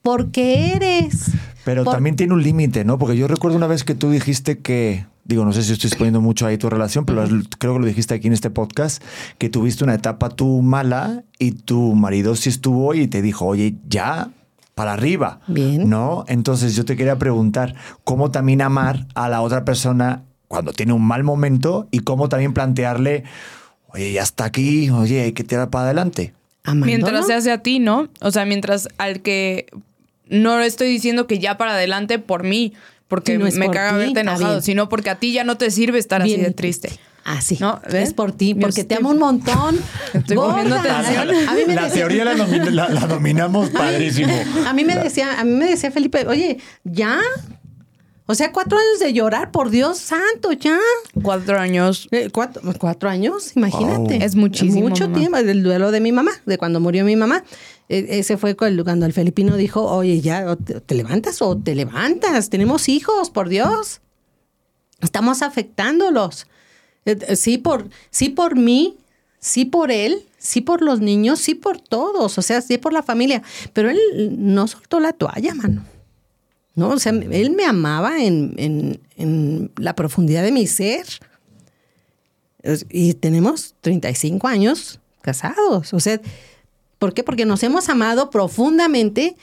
porque eres. Pero Por- también tiene un límite, ¿no? Porque yo recuerdo una vez que tú dijiste que, digo, no sé si estoy exponiendo mucho ahí tu relación, pero creo que lo dijiste aquí en este podcast, que tuviste una etapa tú mala y tu marido sí estuvo y te dijo, oye, ya, para arriba. Bien. ¿No? Entonces yo te quería preguntar, ¿cómo también amar a la otra persona cuando tiene un mal momento y cómo también plantearle, oye, ya está aquí, oye, hay que tirar para adelante? Amándolo. Mientras se hace a ti, ¿no? O sea, mientras al que no estoy diciendo que ya para adelante por mí, porque no me por caga ti, verte enojado, sino porque a ti ya no te sirve estar así de triste. Ah, sí. ¿No? ¿Ves? Es por ti, porque te amo un montón. Estoy poniendo atención. A mí me La decía- teoría la, domi- la- la dominamos padrísimo. A mí me decía, a mí me decía Felipe, oye, ya. O sea, cuatro años de llorar, por Dios santo, ya. Cuatro años. Eh, cuatro, cuatro años, imagínate. Wow. Es muchísimo, Mucho mamá. tiempo, del duelo de mi mamá, de cuando murió mi mamá. Eh, ese fue cuando el felipino dijo, oye, ya, te levantas o te levantas, tenemos hijos, por Dios. Estamos afectándolos. Eh, eh, Sí por, sí por mí, sí por él, sí por los niños, sí por todos, o sea, sí por la familia. Pero él no soltó la toalla, mano. ¿no? O sea, él me amaba en, en- en la profundidad de mi ser. Y tenemos 35 años casados. O sea, ¿por qué? Porque nos hemos amado profundamente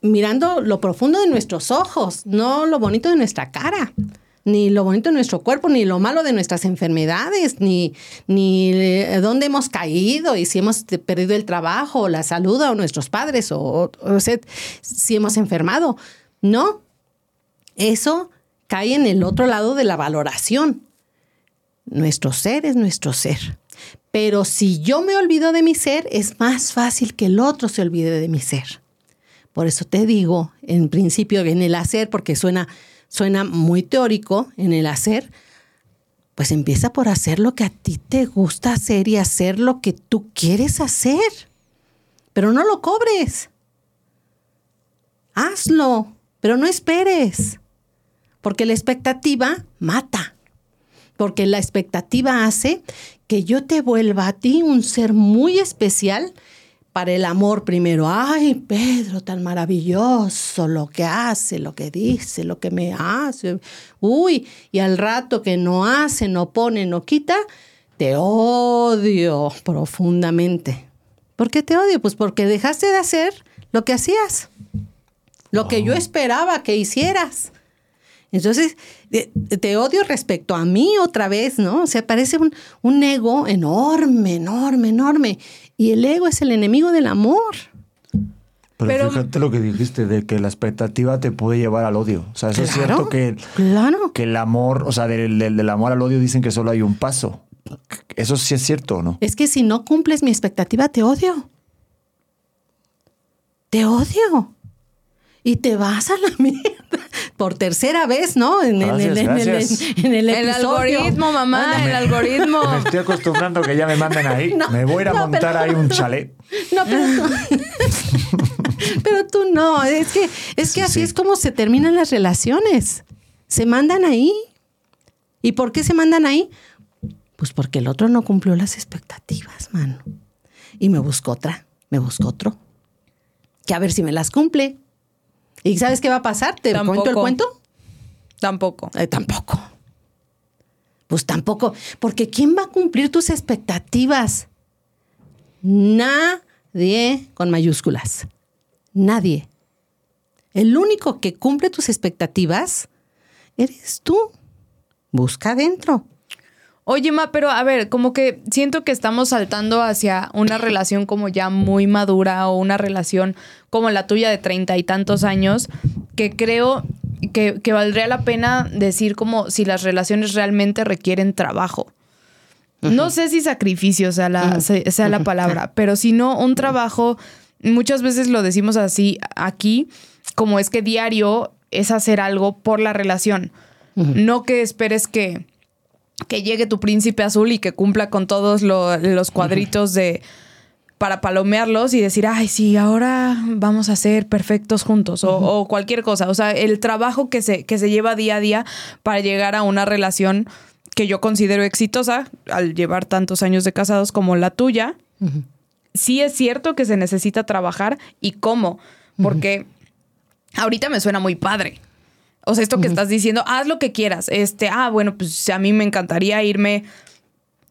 mirando lo profundo de nuestros ojos, no lo bonito de nuestra cara, ni lo bonito de nuestro cuerpo, ni lo malo de nuestras enfermedades, ni, ni eh, dónde hemos caído y si hemos perdido el trabajo, la salud o nuestros padres, o, o- si hemos enfermado. No, eso cae en el otro lado de la valoración. Nuestro ser es nuestro ser. Pero si yo me olvido de mi ser, es más fácil que el otro se olvide de mi ser. Por eso te digo, en principio, en el hacer, porque suena, suena muy teórico, en el hacer, pues empieza por hacer lo que a ti te gusta hacer y hacer lo que tú quieres hacer. Pero no lo cobres. Hazlo, pero no esperes. Porque la expectativa mata. Porque la expectativa hace que yo te vuelva a ti un ser muy especial para el amor primero. Ay, Pedro, tan maravilloso lo que hace, lo que dice, lo que me hace. Uy, y al rato que no hace, no pone, no quita, te odio profundamente. ¿Por qué te odio? Pues porque dejaste de hacer lo que hacías, lo que yo esperaba que hicieras. Entonces, te odio respecto a mí otra vez, ¿no? O sea, parece un, un ego enorme, enorme, enorme. Y el ego es el enemigo del amor. Pero, Pero- fíjate lo que dijiste, de que la expectativa te puede llevar al odio. O sea, eso es cierto que, claro. que el amor, o sea, del, del- del amor al odio dicen que solo hay un paso. ¿Eso sí es cierto o no? Es que si no cumples mi expectativa, te odio. Te odio. Y te vas a la mierda. Por tercera vez, ¿no? En, el- Gracias, en el, gracias. en el El episodio. algoritmo, mamá, el algoritmo. Me estoy acostumbrando que ya me manden ahí. No, me voy a ir a no, montar pero- ahí un chalet. No, pero tú, pero tú no. Es que, es que Sí, así sí. es como se terminan las relaciones. Se mandan ahí. ¿Y por qué se mandan ahí? Pues porque el otro no cumplió las expectativas, mano. Y me buscó otra, me buscó otro. Que a ver si me las cumple. ¿Y sabes qué va a pasar? ¿Te cuento el Tampoco. cuento? Tampoco. Eh, tampoco. Pues tampoco. Porque ¿quién va a cumplir tus expectativas? Nadie con mayúsculas. Nadie. El único que cumple tus expectativas eres tú. Busca adentro. Oye, Ma, pero a ver, como que siento que estamos saltando hacia una relación como ya muy madura o una relación como la tuya de treinta y tantos años, que creo que, que valdría la pena decir como si las relaciones realmente requieren trabajo. No sé si sacrificio sea la, se- sea la palabra, pero si no, un trabajo, muchas veces lo decimos así aquí, como es que diario es hacer algo por la relación. No que esperes que, que llegue tu príncipe azul y que cumpla con todos lo- los cuadritos de para palomearlos y decir, ay, sí, ahora vamos a ser perfectos juntos o, o cualquier cosa. O sea, el trabajo que se, que se lleva día a día para llegar a una relación que yo considero exitosa al llevar tantos años de casados como la tuya, sí es cierto que se necesita trabajar y cómo, porque ahorita me suena muy padre. O sea, esto que estás diciendo, haz lo que quieras. Este, ah, bueno, pues a mí me encantaría irme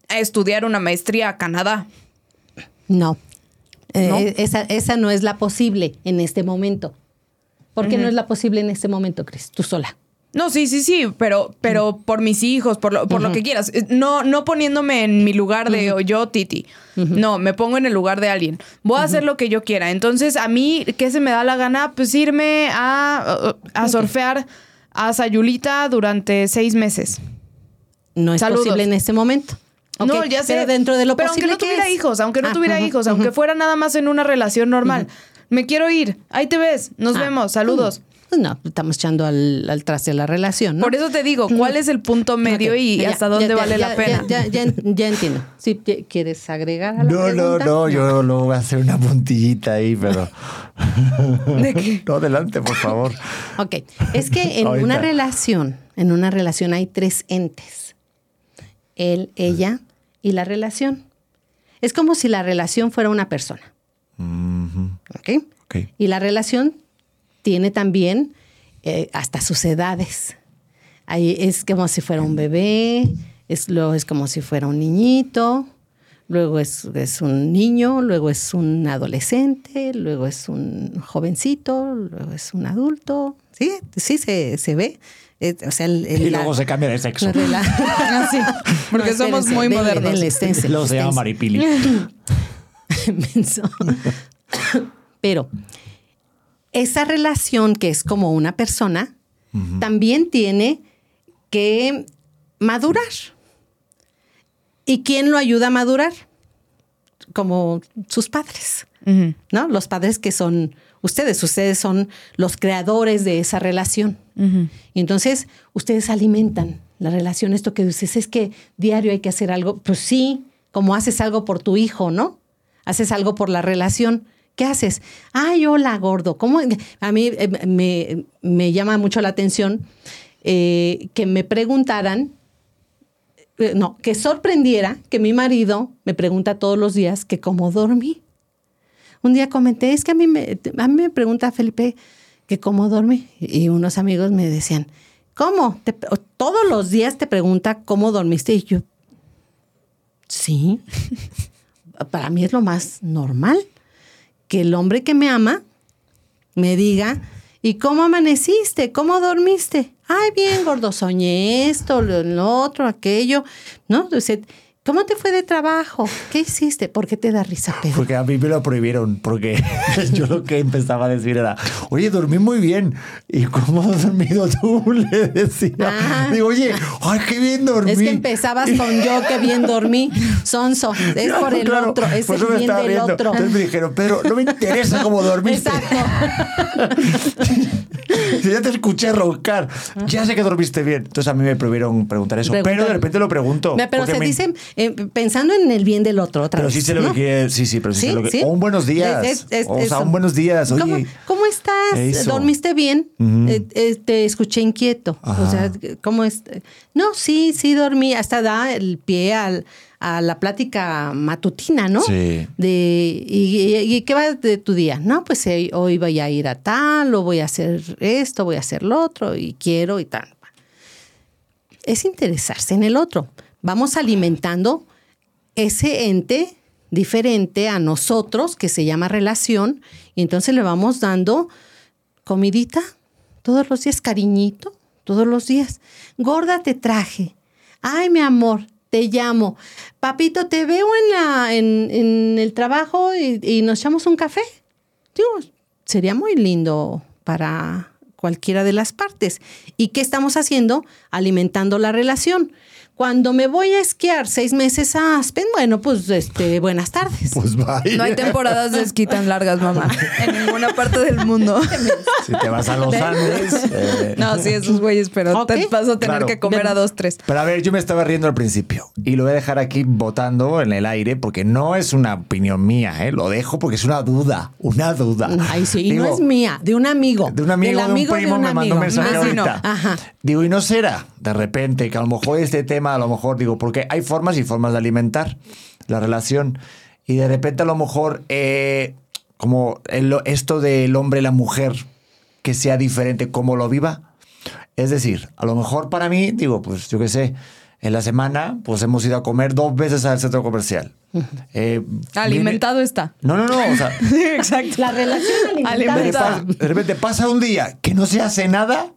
a estudiar una maestría a Canadá. No. Eh, ¿No? esa, esa no es la posible en este momento. ¿Por qué no es la posible en este momento, Cris? Tú sola. No, sí, sí, sí, pero, pero por mis hijos, por lo, por lo que quieras. Eh, No, no poniéndome en mi lugar de "Oh, yo, Titi. No, me pongo en el lugar de alguien. Voy a hacer lo que yo quiera. Entonces, a mí, ¿qué se me da la gana? Pues irme a, a surfear a Sayulita durante seis meses. No es Saludos. posible en este momento. No, ya sé. Pero dentro de lo Pero posible aunque no tuviera es. hijos, aunque no Ah, tuviera hijos, aunque fuera nada más en una relación normal. Me quiero ir. Ahí te ves. Nos Ah, vemos. Saludos. Pues no, estamos echando al, al traste de la relación, ¿no? Por eso te digo, ¿cuál es el punto medio y ya, hasta ya, dónde ya, vale ya, la pena? Ya, ya, ya, ya entiendo. Si quieres agregar a la No, no, pregunta? no, yo lo voy a hacer una puntillita ahí, pero. ¿De qué? No, adelante, por favor. Ok, es que en Ahorita. una relación, en una relación hay tres entes. Él, ella y la relación. Es como si la relación fuera una persona. ¿Ok? Ok. Y la relación tiene también eh, hasta sus edades. Ahí es como si fuera un bebé, es, luego es como si fuera un niñito, luego es, es un niño, luego es un adolescente, luego es un jovencito, luego es un adulto. Sí, sí se, se ve. O sea, el- el- Y la- luego se cambia de sexo. la Ah, sí, porque somos espérense, muy denle, modernos. denle, se llama. Maripili. Pero esa relación que es como una persona, también tiene que madurar. ¿Y quién lo ayuda a madurar? Como sus padres. ¿no? Los padres que son ustedes, ustedes son los creadores de esa relación. Y entonces ustedes alimentan la relación. Esto que dices es que diario hay que hacer algo. Pues sí, como haces algo por tu hijo, ¿no? Haces algo por la relación. ¿Qué haces? Ay, hola, gordo. ¿Cómo? A mí eh, me, llama mucho la atención eh, que me preguntaran, eh, no, que sorprendiera que mi marido me pregunta todos los días que cómo dormí. Un día comenté, es que a mí me, a me pregunta Felipe que cómo dormí. Y unos amigos me decían, ¿cómo? Todos los días te pregunta cómo dormiste. Y yo, sí. Para mí es lo más normal que el hombre que me ama me diga, ¿y cómo amaneciste? ¿Cómo dormiste? Ay, bien, gordo, soñé esto, lo, otro, aquello. ¿No? Dice, ¿cómo te fue de trabajo? ¿Qué hiciste? ¿Por qué te da risa, Pedro? Porque a mí me lo prohibieron, porque yo lo que empezaba a decir era, oye, dormí muy bien. ¿Y cómo has dormido tú? Le decía. Ah. Digo, oye, ay, qué bien dormí. Es que empezabas con yo que bien dormí, sonso. Es por el Claro, otro, es por el bien del otro. Entonces me dijeron, pero no me interesa cómo dormiste. Exacto. Si ya te escuché roncar, ya sé que dormiste bien. Entonces a mí me prohibieron preguntar eso. Pero de repente lo pregunto. Pero se me- dice eh, pensando en el bien del otro otra Pero vez. sí sé lo que quiere. Sí, sí, pero sí, sé Sí, lo que sí. Un buenos días. Es- es- o sea, un buenos días. Oye. ¿Cómo, cómo estás? Eso. ¿Dormiste bien? Eh, eh, te escuché inquieto. Ajá. O sea, ¿cómo es? No, sí, sí dormí. Hasta da el pie al- a la plática matutina, ¿no? Sí. De, y, y- y qué va de tu día? No, pues eh, hoy voy a ir a tal, o voy a hacer esto, voy a hacer lo otro, y quiero y tal. Es interesarse en el otro. Vamos alimentando ese ente diferente a nosotros que se llama relación y entonces le vamos dando comidita todos los días, cariñito, todos los días. Gorda te traje. Ay, mi amor, te llamo. Papito, te veo en, la, en, en el trabajo y, y nos echamos un café. Digo, sería muy lindo para cualquiera de las partes. ¿Y qué estamos haciendo? Alimentando la relación. Cuando me voy a esquiar seis meses a Aspen, bueno, pues este, buenas tardes. Pues vaya. No hay temporadas de esquí tan largas, mamá. En ninguna parte del mundo. Si te vas a los Andes. eh, No, sí, esos güeyes, pero te vas a tener Claro. que comer a dos, tres. Pero a ver, yo me estaba riendo al principio y lo voy a dejar aquí votando en el aire porque no es una opinión mía, ¿eh? lo dejo porque es una duda, una duda. Ay, sí, y Digo, no es mía, de un amigo. De un amigo, Del de un amigo primo, me mandó un mensaje ahorita. Ajá. Digo, y no será de repente que a lo mejor este tema, a lo mejor digo, porque hay formas y formas de alimentar la relación. Y de repente a lo mejor, eh, como el- esto del hombre y la mujer, que sea diferente cómo lo viva. Es decir, a lo mejor para mí, digo, pues yo qué sé, en la semana, pues hemos ido a comer dos veces al centro comercial. Eh, Alimentado está. viene- No, no, no. O sea, Exacto. La relación alimentada. De repente pasa un día que no se hace nada.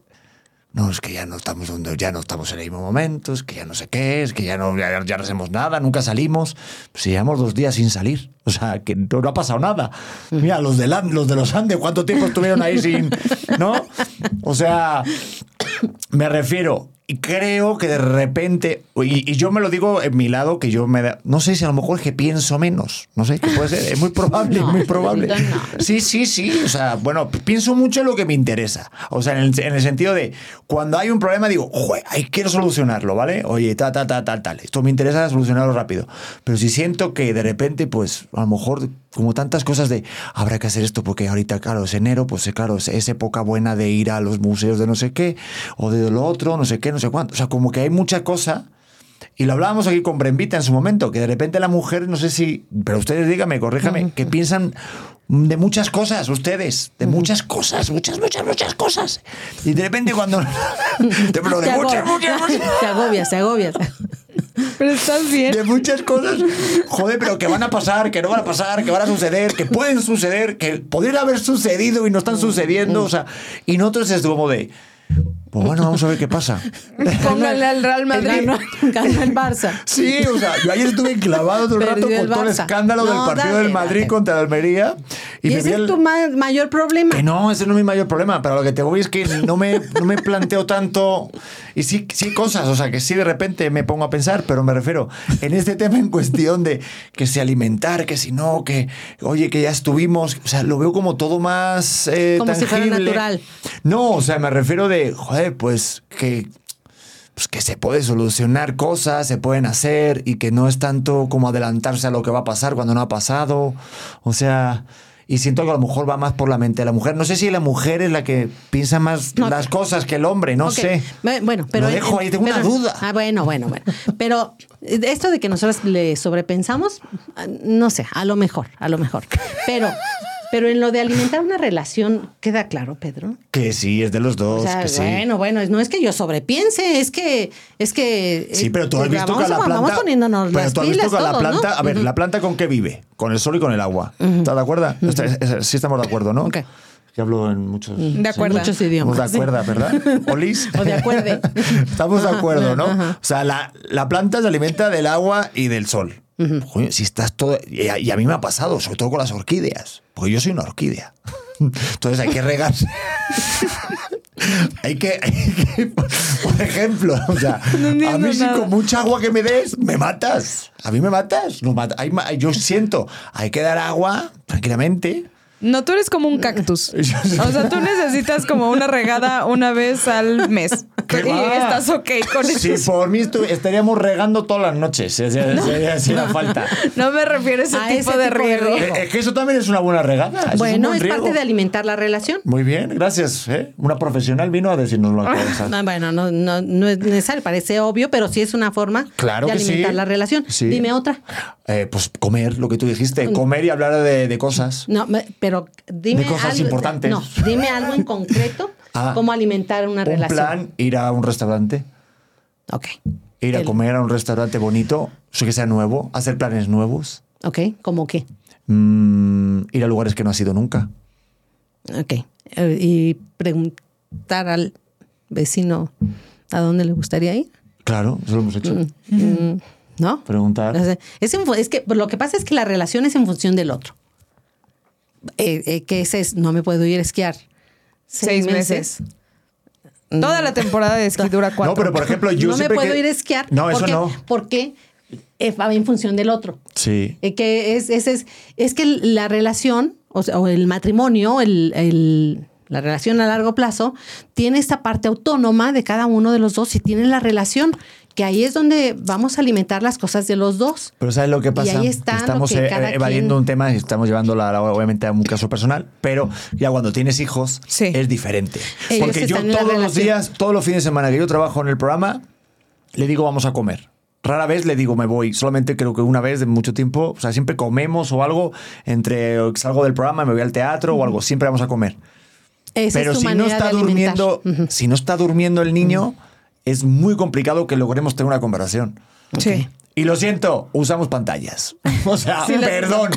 No, es que ya no estamos donde, ya no estamos en el mismo momento, es que ya no sé qué, es que ya no, ya, no hacemos nada, nunca salimos. Pues llevamos dos días sin salir. O sea, que no, no ha pasado nada. Mira, los de, la- los de los Andes, ¿cuánto tiempo estuvieron ahí sin. ¿No? O sea, me refiero. Y creo que de repente, y, y yo me lo digo en mi lado, que yo me da, no sé si a lo mejor es que pienso menos, no sé, que puede ser, es muy probable, No, muy probable. No. Sí, sí, sí, o sea, bueno, pienso mucho en lo que me interesa, o sea, en el, en el sentido de, cuando hay un problema digo, "Jue, ay, quiero solucionarlo, ¿vale? Oye, tal, tal, tal, tal, tal, esto me interesa solucionarlo rápido, pero si siento que de repente, pues, a lo mejor, como tantas cosas de, habrá que hacer esto porque ahorita, claro, es enero, pues, claro, es, época buena de ir a los museos de no sé qué, o de lo otro, no sé qué, no sé cuánto, o sea, como que hay mucha cosa... Y lo hablábamos aquí con Brembita en su momento, que de repente la mujer, no sé si, pero ustedes díganme, corríjame, que piensan de muchas cosas, ustedes, de muchas cosas, muchas, muchas, muchas cosas. Y de repente cuando... pero de muchas, muchas, muchas, se agobia, se agobia. Pero estás bien. de muchas cosas, joder, pero que van a pasar, que no van a pasar, que van a suceder, que pueden suceder, que podrían haber sucedido y no están sucediendo, o sea, y nosotros es como de... Pues bueno, vamos a ver qué pasa. Pónganle al Real Madrid. Ganó, ganó el Barça. Sí, o sea, yo ayer estuve enclavado todo el rato con el todo el escándalo del No, partido dale, del Madrid dale. contra el Almería. Y, ese es el- tu ma- mayor problema. Que no, ese no es mi mayor problema, pero lo que te voy es que no me, no me planteo tanto. Y sí, sí cosas, o sea, que sí de repente me pongo a pensar, pero me refiero en este tema en cuestión de que si alimentar, que si no, que oye, que ya estuvimos, o sea, lo veo como todo más eh, Como si fuera natural. No, o sea, me refiero de, joder, pues que pues que se puede solucionar cosas, se pueden hacer y que no es tanto como adelantarse a lo que va a pasar cuando no ha pasado. O sea, y siento que a lo mejor va más por la mente de la mujer. No sé si la mujer es la que piensa más No. las cosas que el hombre, no sé. Bueno, pero. Lo dejo ahí, tengo una duda. Ah, bueno, bueno, bueno. Pero esto de que nosotros le sobrepensamos, ah, no sé, a lo mejor, a lo mejor. Pero, pero en lo de alimentar una relación, queda claro, Pedro. Que sí, es de los dos, O sea, que sí. bueno, bueno, es- no es que yo sobrepiense, es que, es que. Sí, eh, pero tú has visto vamos, que la planta. Vamos poniéndonos pero las tú has visto que la todos, planta. ¿no? A ver, Ujú. ¿la planta con qué vive? Con el sol y con el agua. ¿Estás de acuerdo? Es- Sí, estamos de acuerdo, ¿no? Ok. Que hablo en muchos. De acuerdo. Muchos Estamos idiomas. de sí. acuerdo, ¿verdad? ¿Olis? O de acuerde. Estamos de acuerdo, ¿no? O sea, la, la planta se alimenta del agua y del sol. Coño, si estás todo. Y a, y a mí me ha pasado, sobre todo con las orquídeas. Porque yo soy una orquídea. Entonces hay que regarse. hay, que, hay que- Por ejemplo, o sea, No a mí si nada. con mucha agua que me des, me matas. A mí me matas. No mata- hay ma- yo siento, hay que dar agua tranquilamente. No, tú eres como un cactus. O sea, tú necesitas como una regada una vez al mes. ¿Qué y va? estás ok con Si eso. por mí estaríamos regando todas las noches, si hiciera falta. No me refiero a ese A tipo ese de tipo de riego. riego. Eh, Es que eso también es una buena regada. eso Bueno, un es buen parte de alimentar la relación. Muy bien, gracias. ¿eh? Una profesional vino a decirnos las cosas. No, bueno, no, no, no es necesario, parece obvio, pero sí es una forma Claro de que sí. alimentar la relación. Sí. Dime otra. Eh, pues comer, lo que tú dijiste, comer y hablar de, de cosas. No, me- pero dime De cosas algo, importantes. No, dime algo en concreto Ah. cómo alimentar una Un relación. plan, ir a un restaurante, Ok. ir a El- comer a un restaurante bonito, eso que sea nuevo, hacer planes nuevos, Ok, ¿cómo qué? mm, ir a lugares que no has ido nunca. Ok. Eh, y preguntar al vecino a dónde le gustaría ir. Claro, eso lo hemos hecho. Mm, ¿No? Preguntar. Es, es que lo que pasa es que la relación es en función del otro. Eh, eh, que ese es, no me puedo ir a esquiar. Seis meses. Toda la temporada de esquí dura cuatro. No, pero por ejemplo, yo no me puedo que- ir a esquiar. No, eso porque, no. Porque eh, va en función del otro. Sí. Eh, que es, es, es, es que la relación, o, sea, o el matrimonio, el, el- la relación a largo plazo, tiene esta parte autónoma de cada uno de los dos y tiene la relación, que ahí es donde vamos a alimentar las cosas de los dos. Pero ¿sabes lo que pasa? ahí está lo estamos que eh, cada evadiendo quien- un tema y estamos llevándola a- obviamente a un caso personal, pero ya cuando tienes hijos Sí. es diferente. Ellos Porque yo todos los días, todos los fines de semana que yo trabajo en el programa, le digo vamos a comer. Rara vez le digo me voy, solamente creo que una vez de mucho tiempo, o sea, siempre comemos o algo, entre salgo del programa, me voy al teatro o algo, siempre vamos a comer. Esa Pero si no está durmiendo, Ujú. si no está durmiendo el niño, es muy complicado que logremos tener una conversación. Sí. Y lo siento, usamos pantallas. O sea, Sí perdón.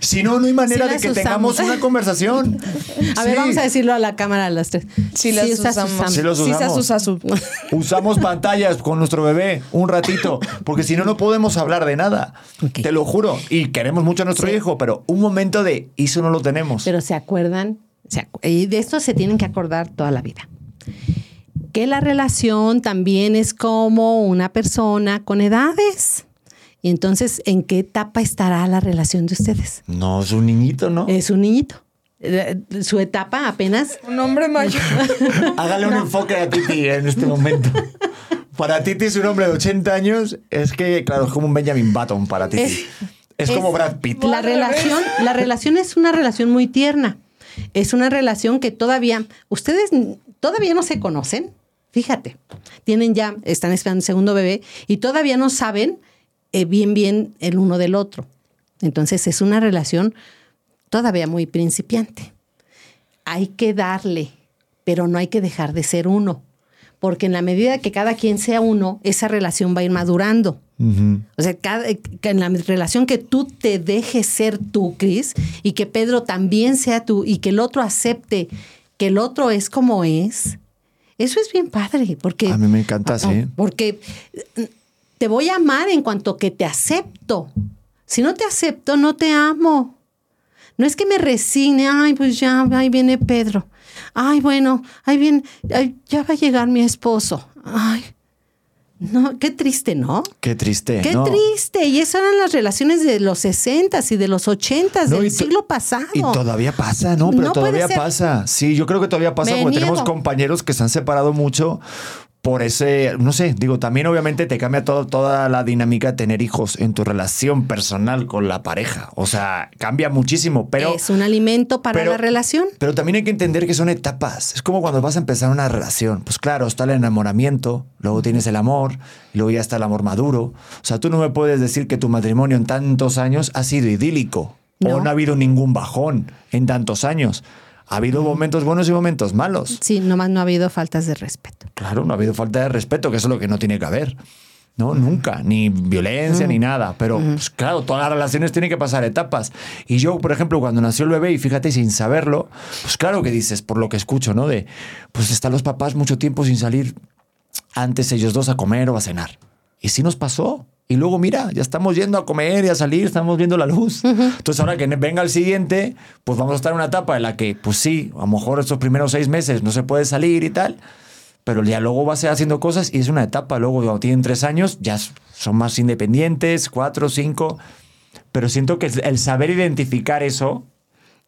Si no, no hay manera Sí de que usamos. tengamos una conversación. A ver, Sí. vamos a decirlo a la cámara a las tres. Sí, las usamos. Sí los usamos. se usa su- Usamos pantallas con nuestro bebé un ratito, porque si no, no podemos hablar de nada. Ok. Te lo juro. Y queremos mucho a nuestro Sí. hijo, pero un momento de eso no lo tenemos. Pero se acuerdan, se acu- y de esto se tienen que acordar toda la vida. Que la relación también es como una persona con edades. Y entonces, ¿en qué etapa estará la relación de ustedes? no, es un niñito, ¿no? Es un niñito. Eh, Su etapa apenas Un hombre mayor. Hágale un enfoque a Titi en este momento. Para Titi es un hombre de 80 años. Es que, claro, es como un Benjamin Button para Titi. Es, Es- como es- Brad Pitt. La relación, la relación es una relación muy tierna. Es una relación que todavía, ustedes todavía no se conocen. Fíjate, tienen ya, están esperando el segundo bebé y todavía no saben eh, bien, bien el uno del otro. Entonces es una relación todavía muy principiante. Hay que darle, pero no hay que dejar de ser uno. Porque en la medida que cada quien sea uno, esa relación va a ir madurando. O sea, cada- que en la relación que tú te dejes ser tú, Cris, y que Pedro también sea tú, y que el otro acepte que el otro es como es, eso es bien padre. Porque, A mí me encanta, sí. Porque eh, te voy a amar en cuanto que te acepto. Si no te acepto, no te amo. No es que me resigne, ay, pues ya, ahí viene Pedro. Ay, bueno, ahí viene, ay, ya va a llegar mi esposo. Ay, no, qué triste, ¿no? Qué triste. Qué ¿no? triste. Y esas eran las relaciones de los 60 y de los 80 No, del siglo pasado. Y todavía pasa, ¿no? Pero No todavía pasa. Sí, yo creo que todavía pasa Me porque tenemos compañeros que se han separado mucho por ese, no sé, digo, también obviamente te cambia todo, toda la dinámica de tener hijos en tu relación personal con la pareja. O sea, cambia muchísimo, pero... es un alimento para pero- la relación. Pero también hay que entender que son etapas. Es como cuando vas a empezar una relación. Pues claro, está el enamoramiento, luego tienes el amor, y luego ya está el amor maduro. O sea, tú no me puedes decir que tu matrimonio en tantos años ha sido idílico No. o no ha habido ningún bajón en tantos años. Ha habido momentos buenos y momentos malos. Sí, nomás no ha habido faltas de respeto. Claro, no ha habido falta de respeto, que eso es lo que no tiene que haber. No, nunca, ni violencia, ni nada. Pero, pues, claro, todas las relaciones tienen que pasar etapas. Y yo, por ejemplo, cuando nació el bebé, y fíjate, sin saberlo, pues claro que dices, por lo que escucho, ¿no? De, pues están los papás mucho tiempo sin salir antes ellos dos a comer o a cenar. Y sí nos pasó. Y luego, mira, ya estamos yendo a comer y a salir, estamos viendo la luz. Entonces, ahora que venga el siguiente, pues vamos a estar en una etapa en la que, pues sí, a lo mejor estos primeros seis meses no se puede salir y tal, pero ya luego va a ser haciendo cosas y es una etapa. Luego, cuando tienen tres años, ya son más independientes, cuatro, cinco. Pero siento que el saber identificar eso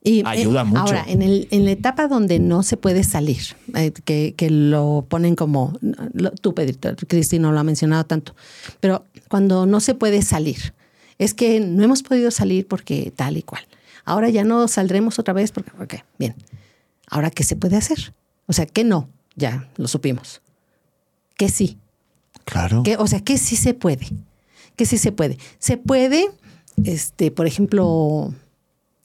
Y, Ayuda eh, mucho. Ahora, en, el, en la etapa donde no se puede salir, eh, que, que lo ponen como, lo- tú, Pedrito, Cristi no lo ha mencionado tanto, pero cuando no se puede salir, es que no hemos podido salir porque tal y cual. Ahora ya no saldremos otra vez porque, ok, bien. Ahora, ¿qué se puede hacer? O sea, ¿qué no? Ya lo supimos. ¿Qué sí? Claro. Que, o sea, que sí se puede. Que sí se puede. Se puede, este, por ejemplo,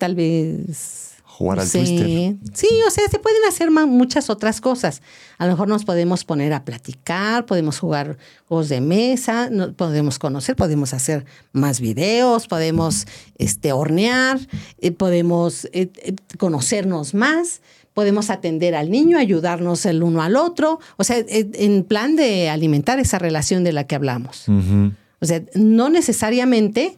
tal vez. Jugar no al sé. twister. Sí, o sea, se pueden hacer muchas otras cosas. A lo mejor nos podemos poner a platicar, podemos jugar juegos de mesa, no- podemos conocer, podemos hacer más videos, podemos este, hornear, eh, podemos eh, eh, conocernos más, podemos atender al niño, ayudarnos el uno al otro. O sea, en plan de alimentar esa relación de la que hablamos. O sea, no necesariamente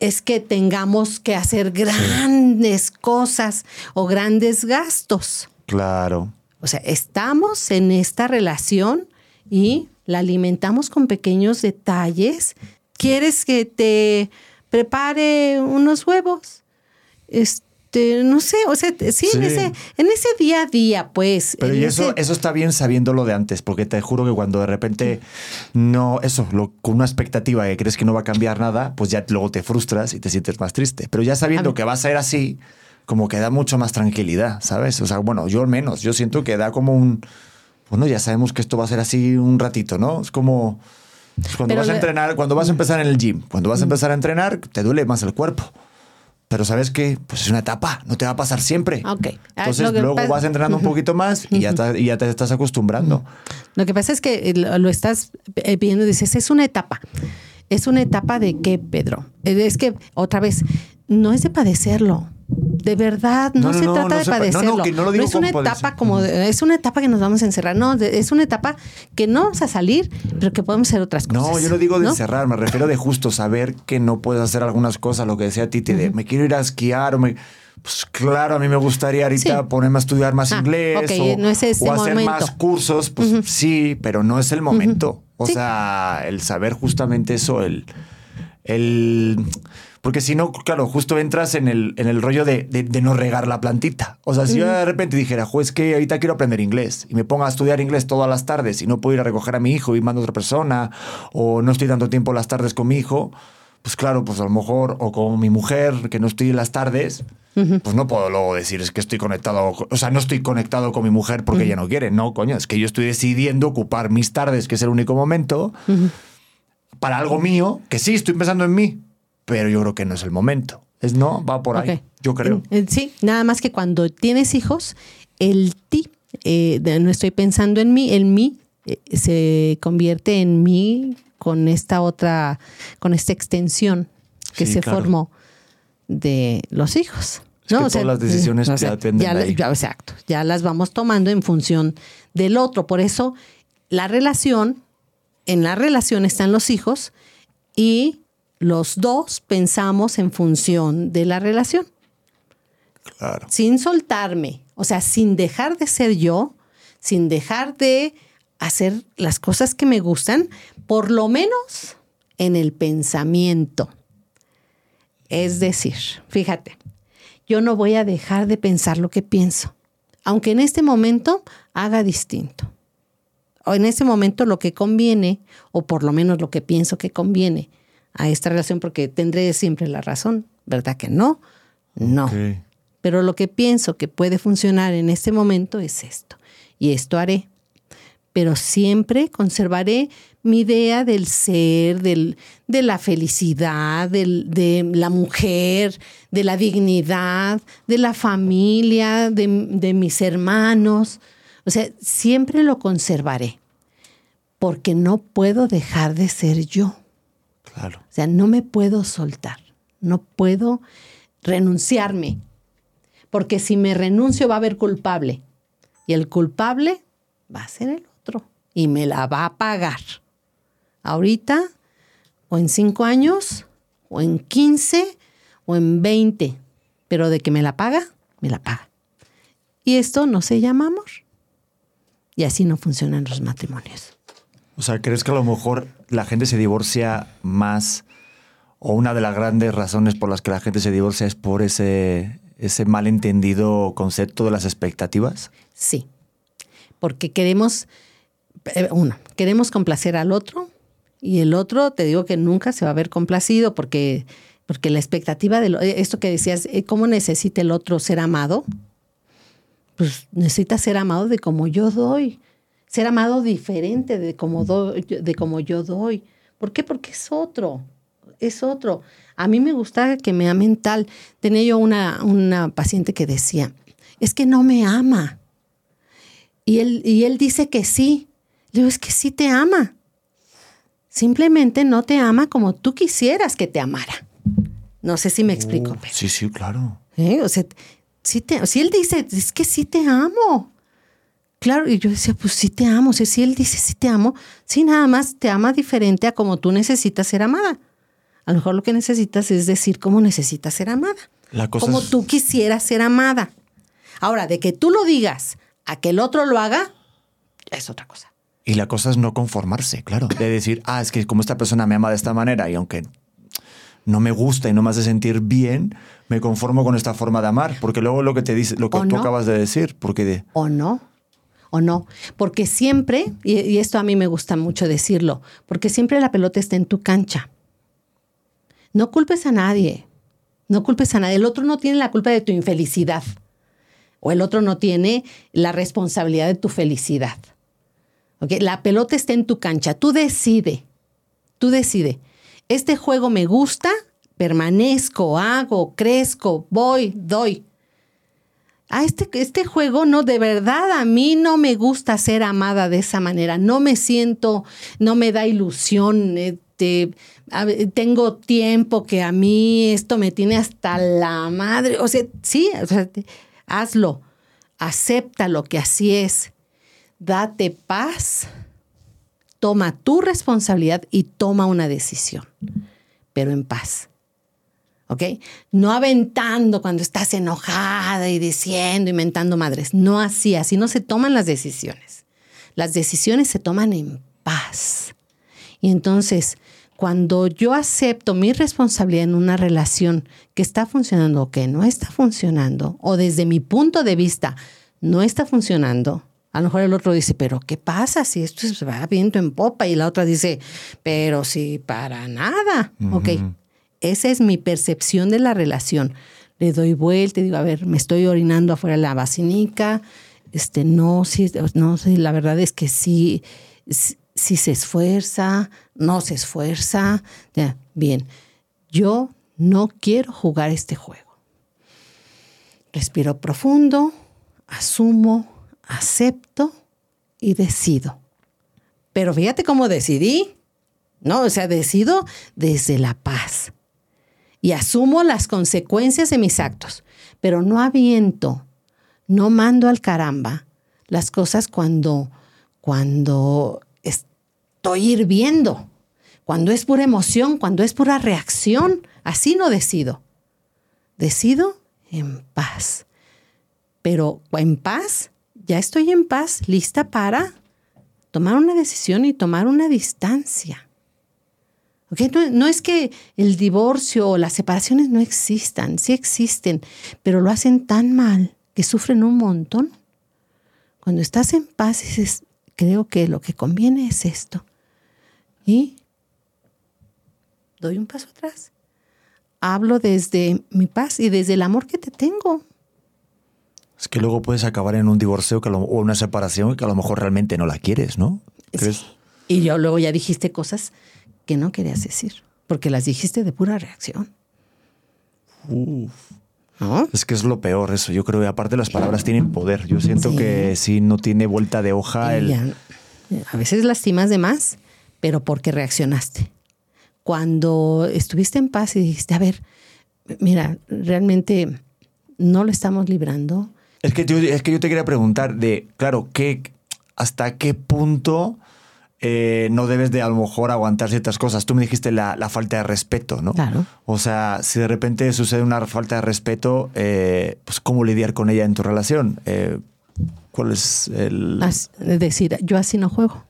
es que tengamos que hacer grandes cosas o grandes gastos. Claro. O sea, estamos en esta relación y la alimentamos con pequeños detalles. ¿Quieres que te prepare unos huevos? Este, no sé, o sea, sí, Sí. En, ese, en ese día a día, pues. Pero y eso, ese- eso está bien sabiéndolo de antes, porque te juro que cuando de repente no, eso, lo- con una expectativa que crees que no va a cambiar nada, pues ya luego te frustras y te sientes más triste. Pero ya sabiendo que va a ser así, como que da mucho más tranquilidad, ¿sabes? O sea, bueno, yo al menos, yo siento que da como un, bueno, ya sabemos que esto va a ser así un ratito, ¿no? Es como pues cuando Pero vas a entrenar, cuando vas a empezar en el gym, cuando vas a empezar a entrenar, te duele más el cuerpo. Pero sabes que pues es una etapa, no te va a pasar siempre. Ok. Ah, Entonces luego pasa- vas entrenando un poquito más y ya, y ya te estás acostumbrando. Lo que pasa es que lo, lo estás eh, viendo y dices, es una etapa. ¿Es una etapa de qué, Pedro? Eh, Es que, otra vez, no es de padecerlo. De verdad, no, No, no, se no, trata no de no, no, padecerlo. que no lo digo es una etapa padecer. como, de- es una etapa que nos vamos a encerrar. No, de- es una etapa que no vamos a salir, pero que podemos hacer otras cosas. No, yo no digo de ¿no? encerrar, me refiero de justo saber que no puedes hacer algunas cosas, lo que decía Titi, de me quiero ir a esquiar o me... Pues claro, a mí me gustaría ahorita Sí. ponerme a estudiar más Ah, inglés ok, o, no es ese o hacer momento. más cursos, pues sí, pero no es el momento. O Sí. sea, el saber justamente eso, el... el porque si no, claro, justo entras en el, en el rollo de, de- de no regar la plantita. O sea, si yo de repente dijera, pues que ahorita quiero aprender inglés y me ponga a estudiar inglés todas las tardes y no puedo ir a recoger a mi hijo y mando a otra persona o no estoy tanto tiempo las tardes con mi hijo, pues claro, pues a lo mejor, o con mi mujer, que no estoy en las tardes, pues no puedo luego decir, es que estoy conectado, o sea, no estoy conectado con mi mujer porque ella no quiere. No, coño, es que yo estoy decidiendo ocupar mis tardes, que es el único momento, para algo mío, que sí, estoy pensando en mí, pero yo creo que no es el momento. Es no, va por ahí, yo creo. Sí, nada más que cuando tienes hijos, el ti, eh, no estoy pensando en mí, el mí eh, se convierte en mí con esta otra, con esta extensión que Sí, se claro. formó de los hijos. Es que todas las decisiones ya dependen ya de la- ahí. ya- exacto, ya las vamos tomando en función del otro. Por eso la relación, en la relación están los hijos y los dos pensamos en función de la relación Claro. sin soltarme, o sea, sin dejar de ser yo, sin dejar de hacer las cosas que me gustan, por lo menos en el pensamiento. Es decir, fíjate, yo no voy a dejar de pensar lo que pienso, aunque en este momento haga distinto. O en este momento lo que conviene, o por lo menos lo que pienso que conviene a esta relación, porque tendré siempre la razón, ¿verdad que no? No. Pero lo que pienso que puede funcionar en este momento es esto. Y esto haré. Pero siempre conservaré mi idea del ser, del, de la felicidad, del- de la mujer, de la dignidad, de la familia, de, de mis hermanos. O sea, siempre lo conservaré. Porque no puedo dejar de ser yo. O sea, no me puedo soltar, no puedo renunciarme, porque si me renuncio va a haber culpable y el culpable va a ser el otro y me la va a pagar. Ahorita, o en cinco años, o en 15, o en 20, pero de que me la paga, me la paga. Y esto no se llama amor. Y así no funcionan los matrimonios. O sea, ¿crees que a lo mejor la gente se divorcia más o una de las grandes razones por las que la gente se divorcia es por ese, ese malentendido concepto de las expectativas? Sí, porque queremos, eh, uno, queremos complacer al otro y el otro, te digo que nunca se va a ver complacido porque, porque la expectativa de lo- eh, esto que decías, eh, ¿cómo necesita el otro ser amado? Pues necesita ser amado de como yo doy, ser amado diferente de como, doy, de como yo doy. ¿Por qué? Porque es otro, es otro. A mí me gusta que me amen tal. Tenía yo una, una paciente que decía, es que no me ama. Y él, y él dice que sí. Le digo, es que sí te ama. Simplemente no te ama como tú quisieras que te amara. No sé si me explico. pero- Sí, sí, claro. ¿eh? O sea, sí te- si él dice, es que sí te amo. Claro, y yo decía, pues sí te amo. O sea, si él dice sí te amo, sí nada más te ama diferente a como tú necesitas ser amada. A lo mejor lo que necesitas es decir cómo necesitas ser amada. La cosa como es- tú quisieras ser amada. Ahora, de que tú lo digas a que el otro lo haga, es otra cosa. Y la cosa es no conformarse, claro. De decir, ah, es que como esta persona me ama de esta manera y aunque no me gusta y no me hace sentir bien, me conformo con esta forma de amar. Porque luego lo que te dice, lo que ¿O tú no? acabas de decir, porque de, ¿O no? ¿O no? Porque siempre, y, esto a mí me gusta mucho decirlo, porque siempre la pelota está en tu cancha. No culpes a nadie. No culpes a nadie. El otro no tiene la culpa de tu infelicidad. O el otro no tiene la responsabilidad de tu felicidad. ¿Ok? La pelota está en tu cancha. Tú decide. Tú decide. Este juego me gusta, permanezco, hago, crezco, voy, doy. A este, este juego no, de verdad a mí no me gusta ser amada de esa manera, no me siento, no me da ilusión, este, tengo tiempo que a mí esto me tiene hasta la madre, o sea, sí, o sea, hazlo, acepta lo que así es, date paz, toma tu responsabilidad y toma una decisión, pero en paz. ¿Ok? No aventando cuando estás enojada y diciendo, inventando madres. No así, así no se toman las decisiones. Las decisiones se toman en paz. Y entonces, cuando yo acepto mi responsabilidad en una relación que está funcionando o que no está funcionando, o desde mi punto de vista no está funcionando, a lo mejor el otro dice, pero ¿qué pasa si esto se va viento en popa? Y la otra dice, pero si para nada. Ok, esa es mi percepción de la relación. Le doy vuelta y digo, a ver, me estoy orinando afuera de la basinica. Este, no, no, la verdad es que sí, sí, se esfuerza, no se esfuerza. Ya, bien, yo no quiero jugar este juego. Respiro profundo, asumo, acepto y decido. Pero fíjate cómo decidí. No, o sea, decido desde la paz y asumo las consecuencias de mis actos, pero no aviento, no mando al caramba las cosas cuando, cuando estoy hirviendo, cuando es pura emoción, cuando es pura reacción. Así no decido. Decido en paz. Pero en paz, ya estoy en paz, lista para tomar una decisión y tomar una distancia. No, es que el divorcio o las separaciones no existan, sí existen, pero lo hacen tan mal que sufren un montón. Cuando estás en paz dices, creo que lo que conviene es esto. Y doy un paso atrás. Hablo desde mi paz y desde el amor que te tengo. Es que luego puedes acabar en un divorcio o una separación que a lo mejor realmente no la quieres, ¿no? Y yo luego ya dijiste cosas que no querías decir, porque las dijiste de pura reacción. Es que es lo peor eso. Yo creo que aparte las palabras tienen poder. Yo siento que si no tiene vuelta de hoja... El... a veces lastimas de más, pero porque reaccionaste. Cuando estuviste en paz y dijiste, a ver, mira, realmente no lo estamos librando. Es que yo, es que yo te quería preguntar de, claro, ¿qué, ¿hasta qué punto eh, no debes de a lo mejor aguantar ciertas cosas. Tú me dijiste la, falta de respeto, ¿no? Claro. O sea, si de repente sucede una falta de respeto, eh, pues ¿cómo lidiar con ella en tu relación? Eh, ¿Cuál es el...? Es decir, yo así no juego.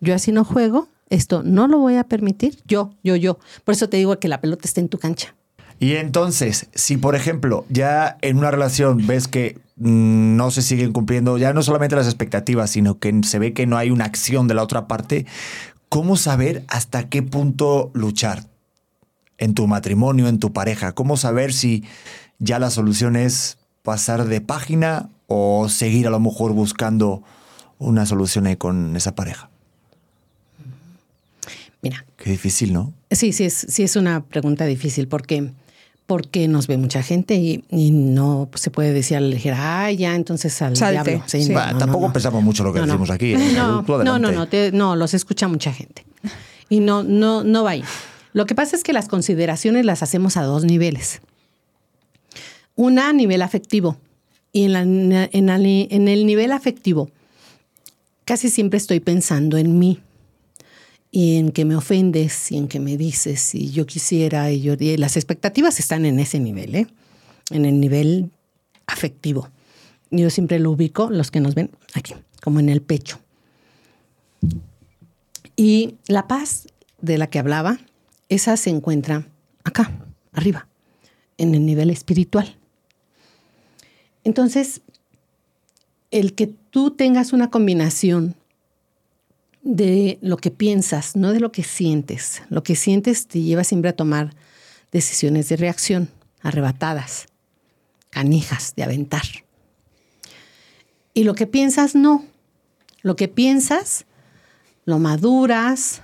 Yo así no juego. Esto no lo voy a permitir. Yo, yo, yo. Por eso te digo que la pelota está en tu cancha. Y entonces, si por ejemplo ya en una relación ves que mm, no se siguen cumpliendo ya no solamente las expectativas, sino que se ve que no hay una acción de la otra parte, ¿cómo saber hasta qué punto luchar en tu matrimonio, en tu pareja? ¿Cómo saber si ya la solución es pasar de página o seguir a lo mejor buscando una solución con esa pareja? Mira. Qué difícil, ¿no? Sí, sí es, sí es una pregunta difícil porque porque nos ve mucha gente y, no se puede decir al elegir, ah, ya, entonces al diablo. tampoco pensamos mucho lo que decimos aquí. ¿eh? No, no, no, no, los escucha mucha gente. Y no, no, no va ahí. Lo que pasa es que las consideraciones las hacemos a dos niveles. Una a nivel afectivo. Y en, en, en el nivel afectivo, casi siempre estoy pensando en mí y en que me ofendes y en que me dices y yo quisiera y yo y las expectativas están en ese nivel, ¿eh? en el nivel afectivo. Yo siempre lo ubico, los que nos ven aquí, como en el pecho. Y la paz de la que hablaba, esa se encuentra acá, arriba, en el nivel espiritual. Entonces, el que tú tengas una combinación de lo que piensas, no de lo que sientes. Lo que sientes te lleva siempre a tomar decisiones de reacción, arrebatadas, canijas, de aventar. Y lo que piensas, no. Lo que piensas, lo maduras,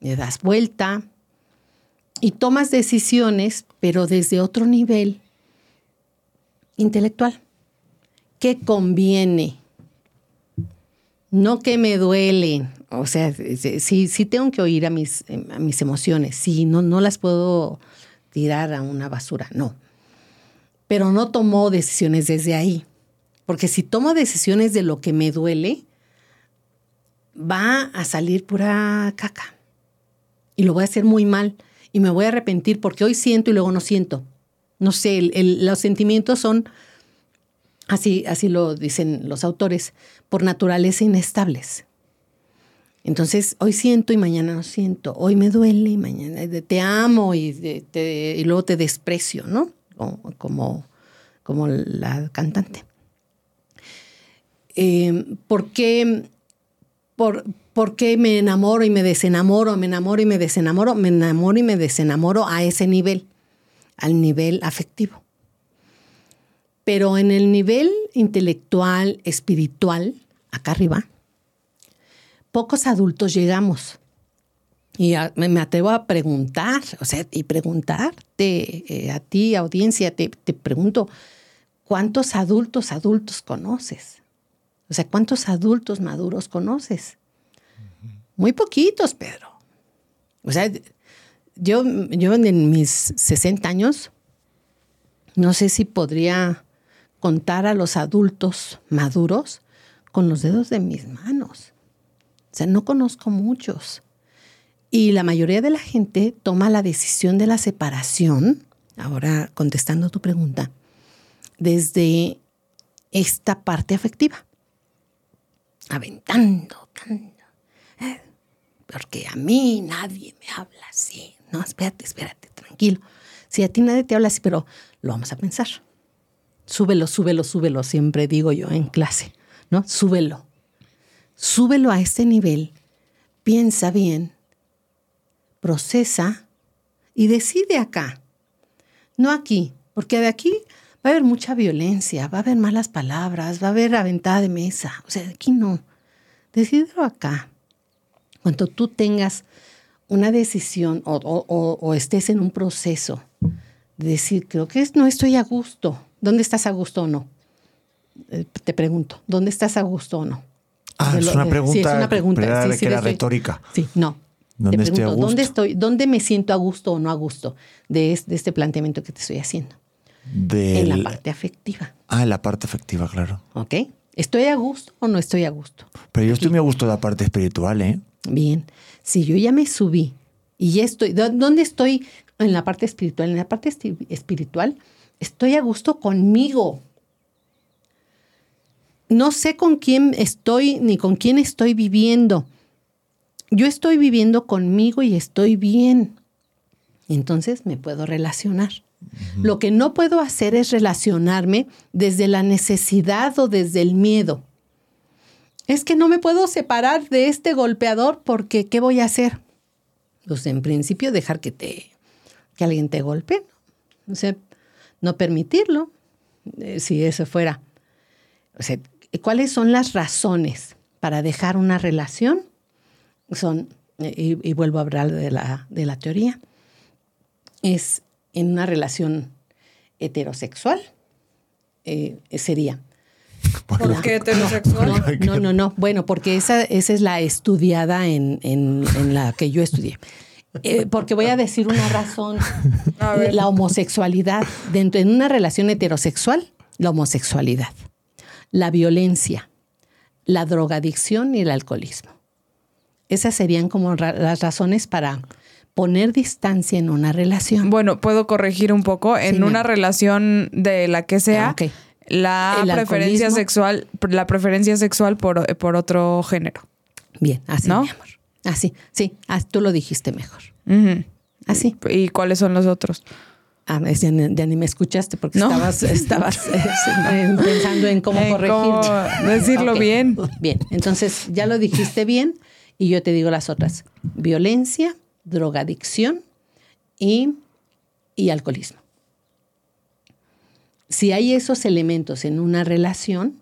le das vuelta, y tomas decisiones, pero desde otro nivel intelectual. ¿Qué conviene? No que me duele. O sea, sí, tengo que oír a mis, a mis emociones. Sí, no, no las puedo tirar a una basura, no. Pero no tomo decisiones desde ahí. Porque si tomo decisiones de lo que me duele, va a salir pura caca. Y lo voy a hacer muy mal. Y me voy a arrepentir porque hoy siento y luego no siento. No sé, los sentimientos son, así, así lo dicen los autores, por naturaleza inestables. Entonces, hoy siento y mañana no siento. Hoy me duele y mañana te amo y, y luego te desprecio, ¿no? Como, como la cantante. Eh, ¿Por qué por, qué me enamoro y me desenamoro, me enamoro y me desenamoro, me enamoro y me desenamoro a ese nivel, al nivel afectivo. Pero en el nivel intelectual, espiritual, acá arriba, pocos adultos llegamos. Y me atrevo a preguntar, o sea, y preguntarte eh, a ti, audiencia, te, te pregunto, ¿cuántos adultos, adultos conoces? O sea, ¿cuántos adultos maduros conoces? Muy poquitos, Pedro. O sea, yo, yo en mis 60 años, no sé si podría contar a los adultos maduros con los dedos de mis manos. O sea, no conozco muchos. Y la mayoría de la gente toma la decisión de la separación, ahora contestando tu pregunta, desde esta parte afectiva aventando. Eh, porque a mí nadie me habla así. No, espérate, espérate, tranquilo. Si a ti nadie te habla así, pero lo vamos a pensar. Súbelo, súbelo, súbelo, siempre digo yo en clase, ¿no? Súbelo. Súbelo a este nivel, piensa bien, procesa y decide acá. No aquí, porque de aquí va a haber mucha violencia, va a haber malas palabras, va a haber aventada de mesa. O sea, aquí no. Decídelo acá. Cuando tú tengas una decisión o, estés en un proceso de decir, creo que no estoy a gusto. ¿Dónde estás a gusto o no? Eh, te pregunto, ¿dónde estás a gusto o no? Ah, es una pregunta. Sí, es una pregunta. Sí, sí, que era retórica. Sí, no. ¿Dónde te pregunto, ¿dónde estoy? ¿Dónde me siento a gusto o no a gusto de, de este planteamiento que te estoy haciendo? En la parte afectiva. Ah, en la parte afectiva, claro. Ok. ¿Estoy a gusto o no estoy a gusto? Pero yo estoy muy a gusto de la parte espiritual, ¿eh? Bien. Si yo ya me subí y ya estoy, ¿dónde estoy en la parte espiritual? En la parte espiritual estoy a gusto conmigo. No sé con quién estoy ni con quién estoy viviendo. Yo estoy viviendo conmigo y estoy bien. Entonces me puedo relacionar. Lo que no puedo hacer es relacionarme desde la necesidad o desde el miedo. Es que no me puedo separar de este golpeador porque ¿qué voy a hacer? Pues en principio dejar que te que alguien te golpee, o sea, no permitirlo, eh, si eso fuera. O sea, ¿cuáles son las razones para dejar una relación? Son, y, y vuelvo a hablar de la, de la teoría, es en una relación heterosexual, eh, sería. ¿Por qué heterosexual? No, no, no, Bueno, porque esa, esa es la estudiada en, la que yo estudié. Eh, porque voy a decir una razón. La homosexualidad. Dentro de una relación heterosexual, la homosexualidad, la violencia, la drogadicción y el alcoholismo. Esas serían como las razones para poner distancia en una relación. Bueno, puedo corregir un poco. En una relación de la que sea, ah, la preferencia sexual, la preferencia sexual por, por otro género. Bien, así, mi amor. Así, sí, tú lo dijiste mejor. Así. ¿Y cuáles son los otros? Ah, ya, ni me escuchaste porque estabas, estabas eh, pensando en cómo corregir. decirlo bien. Bien, entonces ya lo dijiste bien y yo te digo las otras. Violencia, drogadicción y, alcoholismo. Si hay esos elementos en una relación,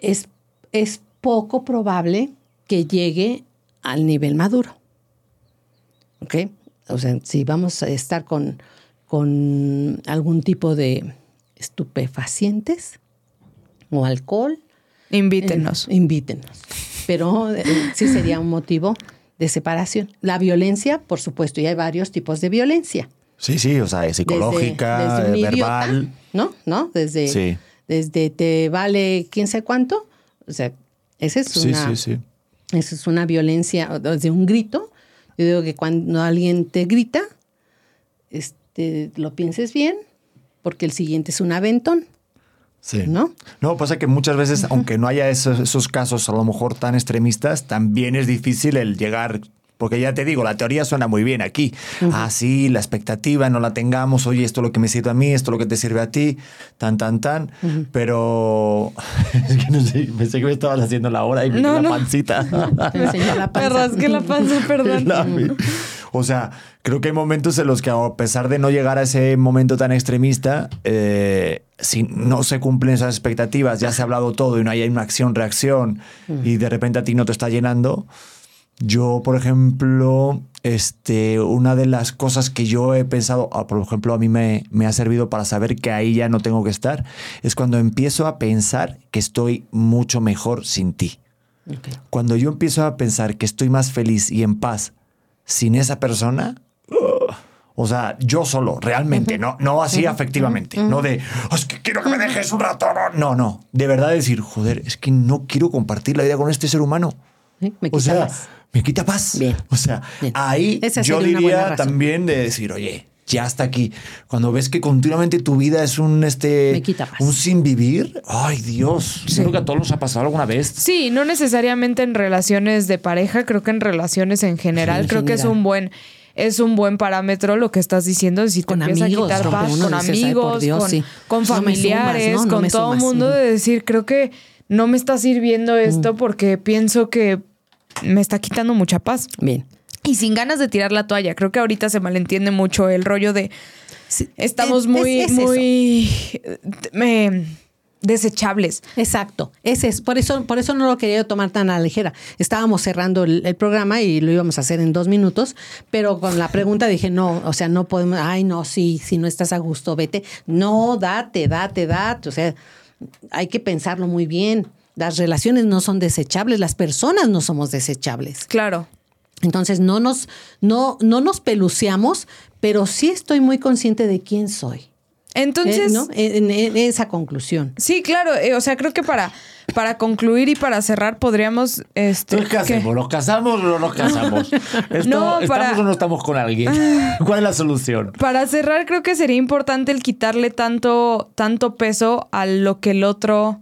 es, es poco probable que llegue al nivel maduro. ¿Ok? o sea, si vamos a estar con, con algún tipo de estupefacientes o alcohol, Invítenos. eh, invítenos. Pero eh, sí sería un motivo de separación. La violencia, por supuesto, y hay varios tipos de violencia. Sí, sí, o sea, Desde- psicológica, desde un verbal. idiota, ¿no? ¿No? Desde, Sí. desde te vale quién sabe cuánto. O sea, esa es Sí, una, sí, sí. Esa es una violencia, desde un grito. Yo digo que cuando alguien te grita, este, lo pienses bien, porque el siguiente es un aventón, Sí. ¿no? No, pasa que muchas veces, aunque no haya esos, esos casos a lo mejor tan extremistas, también es difícil el llegar. Porque ya te digo, la teoría suena muy bien aquí. Ah, sí, la expectativa no la tengamos. Oye, esto es lo que me sirve a mí, esto es lo que te sirve a ti, tan, tan, tan. Pero es que no sé, pensé que me estabas haciendo la hora y me No, la no. pancita. Enseñó la Me panza. rasgué la panza, perdón. La- O sea, creo que hay momentos en los que a pesar de no llegar a ese momento tan extremista, eh, si no se cumplen esas expectativas, ya se ha hablado todo y no hay una acción-reacción y de repente a ti no te está llenando. Yo, por ejemplo, este, una de las cosas que yo he pensado, ah, por ejemplo, a mí me, me ha servido para saber que ahí ya no tengo que estar, es cuando empiezo a pensar que estoy mucho mejor sin ti. Cuando yo empiezo a pensar que estoy más feliz y en paz sin esa persona, o sea, yo solo, realmente, no, no así afectivamente, no de, "Oh, es que quiero que me dejes un rato, no, no, no, de verdad decir, joder, es que no quiero compartir la vida con este ser humano. Me o sea. Me quita paz. Bien. O sea, Bien. ahí yo diría también de decir, oye, ya está aquí. Cuando ves que continuamente tu vida es un este Me quita paz. un sin vivir, ay Dios, creo que a todos nos ha pasado alguna vez. Sí, no necesariamente en relaciones de pareja, creo que en relaciones en general, Sí, en creo que es un buen es un buen parámetro lo que estás diciendo, si te Con empieza amigos, a quitar rompe paz, con "Ay, por amigos, Dios, con, sí. con No me sumas, familiares, ¿no? No con todo el mundo de decir, creo que no me está sirviendo esto porque pienso que me está quitando mucha paz. Bien. Y sin ganas de tirar la toalla, creo que ahorita se malentiende mucho el rollo de estamos es- muy, es muy me- desechables. Exacto, ese es, por eso, por eso no lo quería tomar tan a la ligera. Estábamos cerrando el, el programa y lo íbamos a hacer en dos minutos, pero con la pregunta dije, no, o sea, no podemos, ay, no, sí, si no estás a gusto, vete. No, date, date, date. O sea, hay que pensarlo muy bien. Las relaciones no son desechables, las personas no somos desechables. Claro. Entonces no nos, no, no nos peluceamos, pero sí estoy muy consciente de quién soy. Entonces, Eh, ¿no? en, en esa conclusión. sí, claro, eh, o sea, creo que para, para concluir y para cerrar podríamos... Este, Entonces, ¿qué hacemos? ¿Nos casamos o no nos casamos? ¿Estamos, No, para- ¿Estamos o no estamos con alguien? ¿Cuál es la solución? Para cerrar, creo que sería importante el quitarle tanto, tanto peso a lo que el otro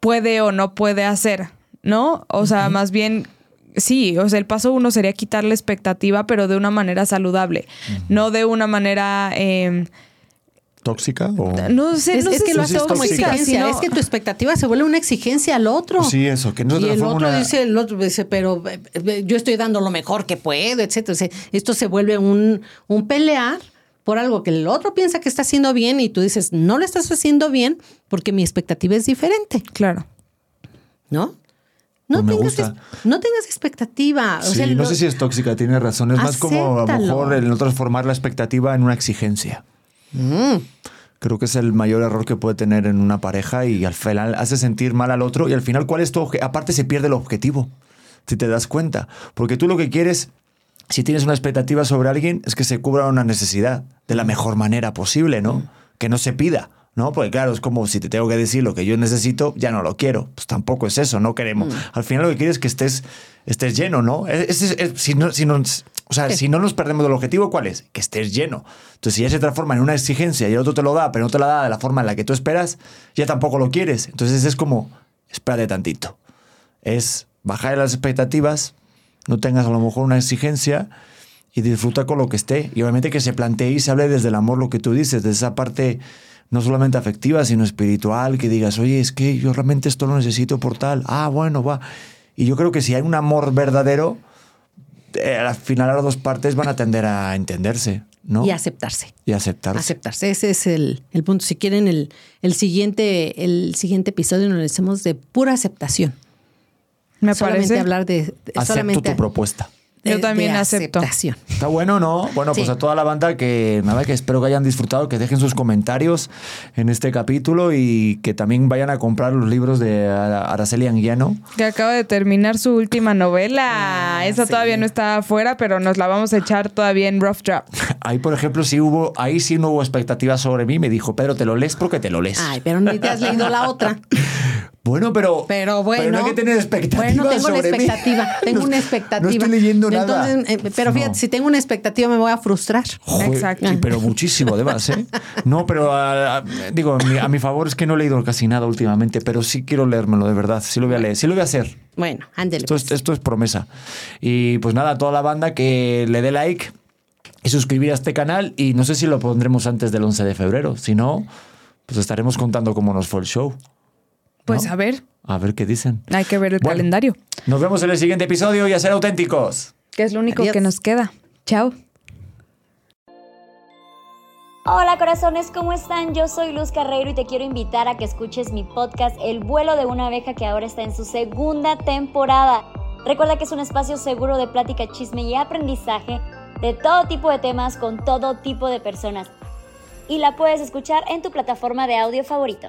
puede o no puede hacer, ¿no? O sea, más bien, sí, o sea, el paso uno sería quitarle expectativa, pero de una manera saludable, no de una manera... eh, ¿Tóxica? O... no sé, Es, no es sé que si lo haces como exigencia, sino- es que tu expectativa se vuelve una exigencia al otro. Sí, eso, que no y el otro una- dice, el otro dice, pero eh, eh, yo estoy dando lo mejor que puedo, etcétera. O sea, esto se vuelve un, un pelear por algo que el otro piensa que está haciendo bien y tú dices, no lo estás haciendo bien porque mi expectativa es diferente, Claro. ¿no? No, me tengas, gusta. no tengas expectativa. O Sí, sea, no lo- sé si es tóxica, tiene razón. Es más como a lo mejor el no transformar la expectativa en una exigencia. Mm. Creo que es el mayor error que puede tener en una pareja y al final hace sentir mal al otro y al final, ¿cuál es tu Aparte se pierde el objetivo, si te das cuenta. Porque tú lo que quieres, si tienes una expectativa sobre alguien, es que se cubra una necesidad de la mejor manera posible, ¿no? Que no se pida. ¿No? Porque claro, es como si te tengo que decir lo que yo necesito, ya no lo quiero. Pues tampoco es eso, no queremos. Al final lo que quieres es que estés, estés lleno, ¿no? Es- es- es- si no, si no- o sea, si no nos perdemos del objetivo, ¿cuál es? Que estés lleno. Entonces, si ya se transforma en una exigencia y el otro te lo da, pero no te la da de la forma en la que tú esperas, ya tampoco lo quieres. Entonces es como, espérate tantito. Es bajar las expectativas, no tengas a lo mejor una exigencia y disfruta con lo que esté. Y obviamente que se plantee y se hable desde el amor lo que tú dices, de esa parte no solamente afectiva, sino espiritual, que digas, oye, es que yo realmente esto lo necesito por tal. Ah, bueno, va. Y yo creo que si hay un amor verdadero, eh, al final las dos partes van a tender a entenderse, ¿no? Y aceptarse. Y aceptarse. Aceptarse, ese es el, el punto. Si quieren, el, el, siguiente, el siguiente episodio nos lo hacemos de pura aceptación. Me solamente parece. hablar de, de- Acepto solamente tu propuesta. Yo también de acepto. aceptación. Está bueno, ¿no? Bueno, pues a toda la banda que nada, que espero que hayan disfrutado, que dejen sus comentarios en este capítulo y que también vayan a comprar los libros de Ara- Araceli Anguiano. Que acaba de terminar su última novela. Esa sí. todavía no está afuera, pero nos la vamos a echar todavía en Rough Draft. Ahí, por ejemplo, sí hubo, ahí sí no hubo expectativas sobre mí. Me dijo, Pedro, te lo lees porque te lo lees. Ay, pero ni te has leído la otra. Bueno, pero. Pero bueno. no hay que tener expectativas. Bueno, tengo una sobre mí. expectativa. Tengo No- una expectativa. No estoy leyendo nada. Entonces, eh, pero fíjate, No. si tengo una expectativa me voy a frustrar. Joder, Exacto. pero muchísimo, además, ¿eh? No, pero a- a- digo, a mi, a mi favor es que no he leído casi nada últimamente, pero sí quiero leérmelo, de verdad. Sí lo voy a leer, sí lo voy a hacer. Bueno, ándele. Esto pues. es, esto es promesa. Y pues nada, a toda la banda que le dé like y suscribir a este canal. Y no sé si lo pondremos antes del 11 de febrero. Si no, pues estaremos contando cómo nos fue el show. Pues ¿No? a ver, A ver qué dicen. hay que ver el Bueno. calendario, Nos vemos en el siguiente episodio y a ser auténticos. que es lo único Adiós. que nos queda. Chao. Hola corazones, ¿cómo están? Yo soy Luz Carreiro y te quiero invitar a que escuches mi podcast El vuelo de una abeja que ahora está en su segunda temporada. Recuerda que es un espacio seguro de plática, chisme y aprendizaje de todo tipo de temas con todo tipo de personas. Y la puedes escuchar en tu plataforma de audio favorito.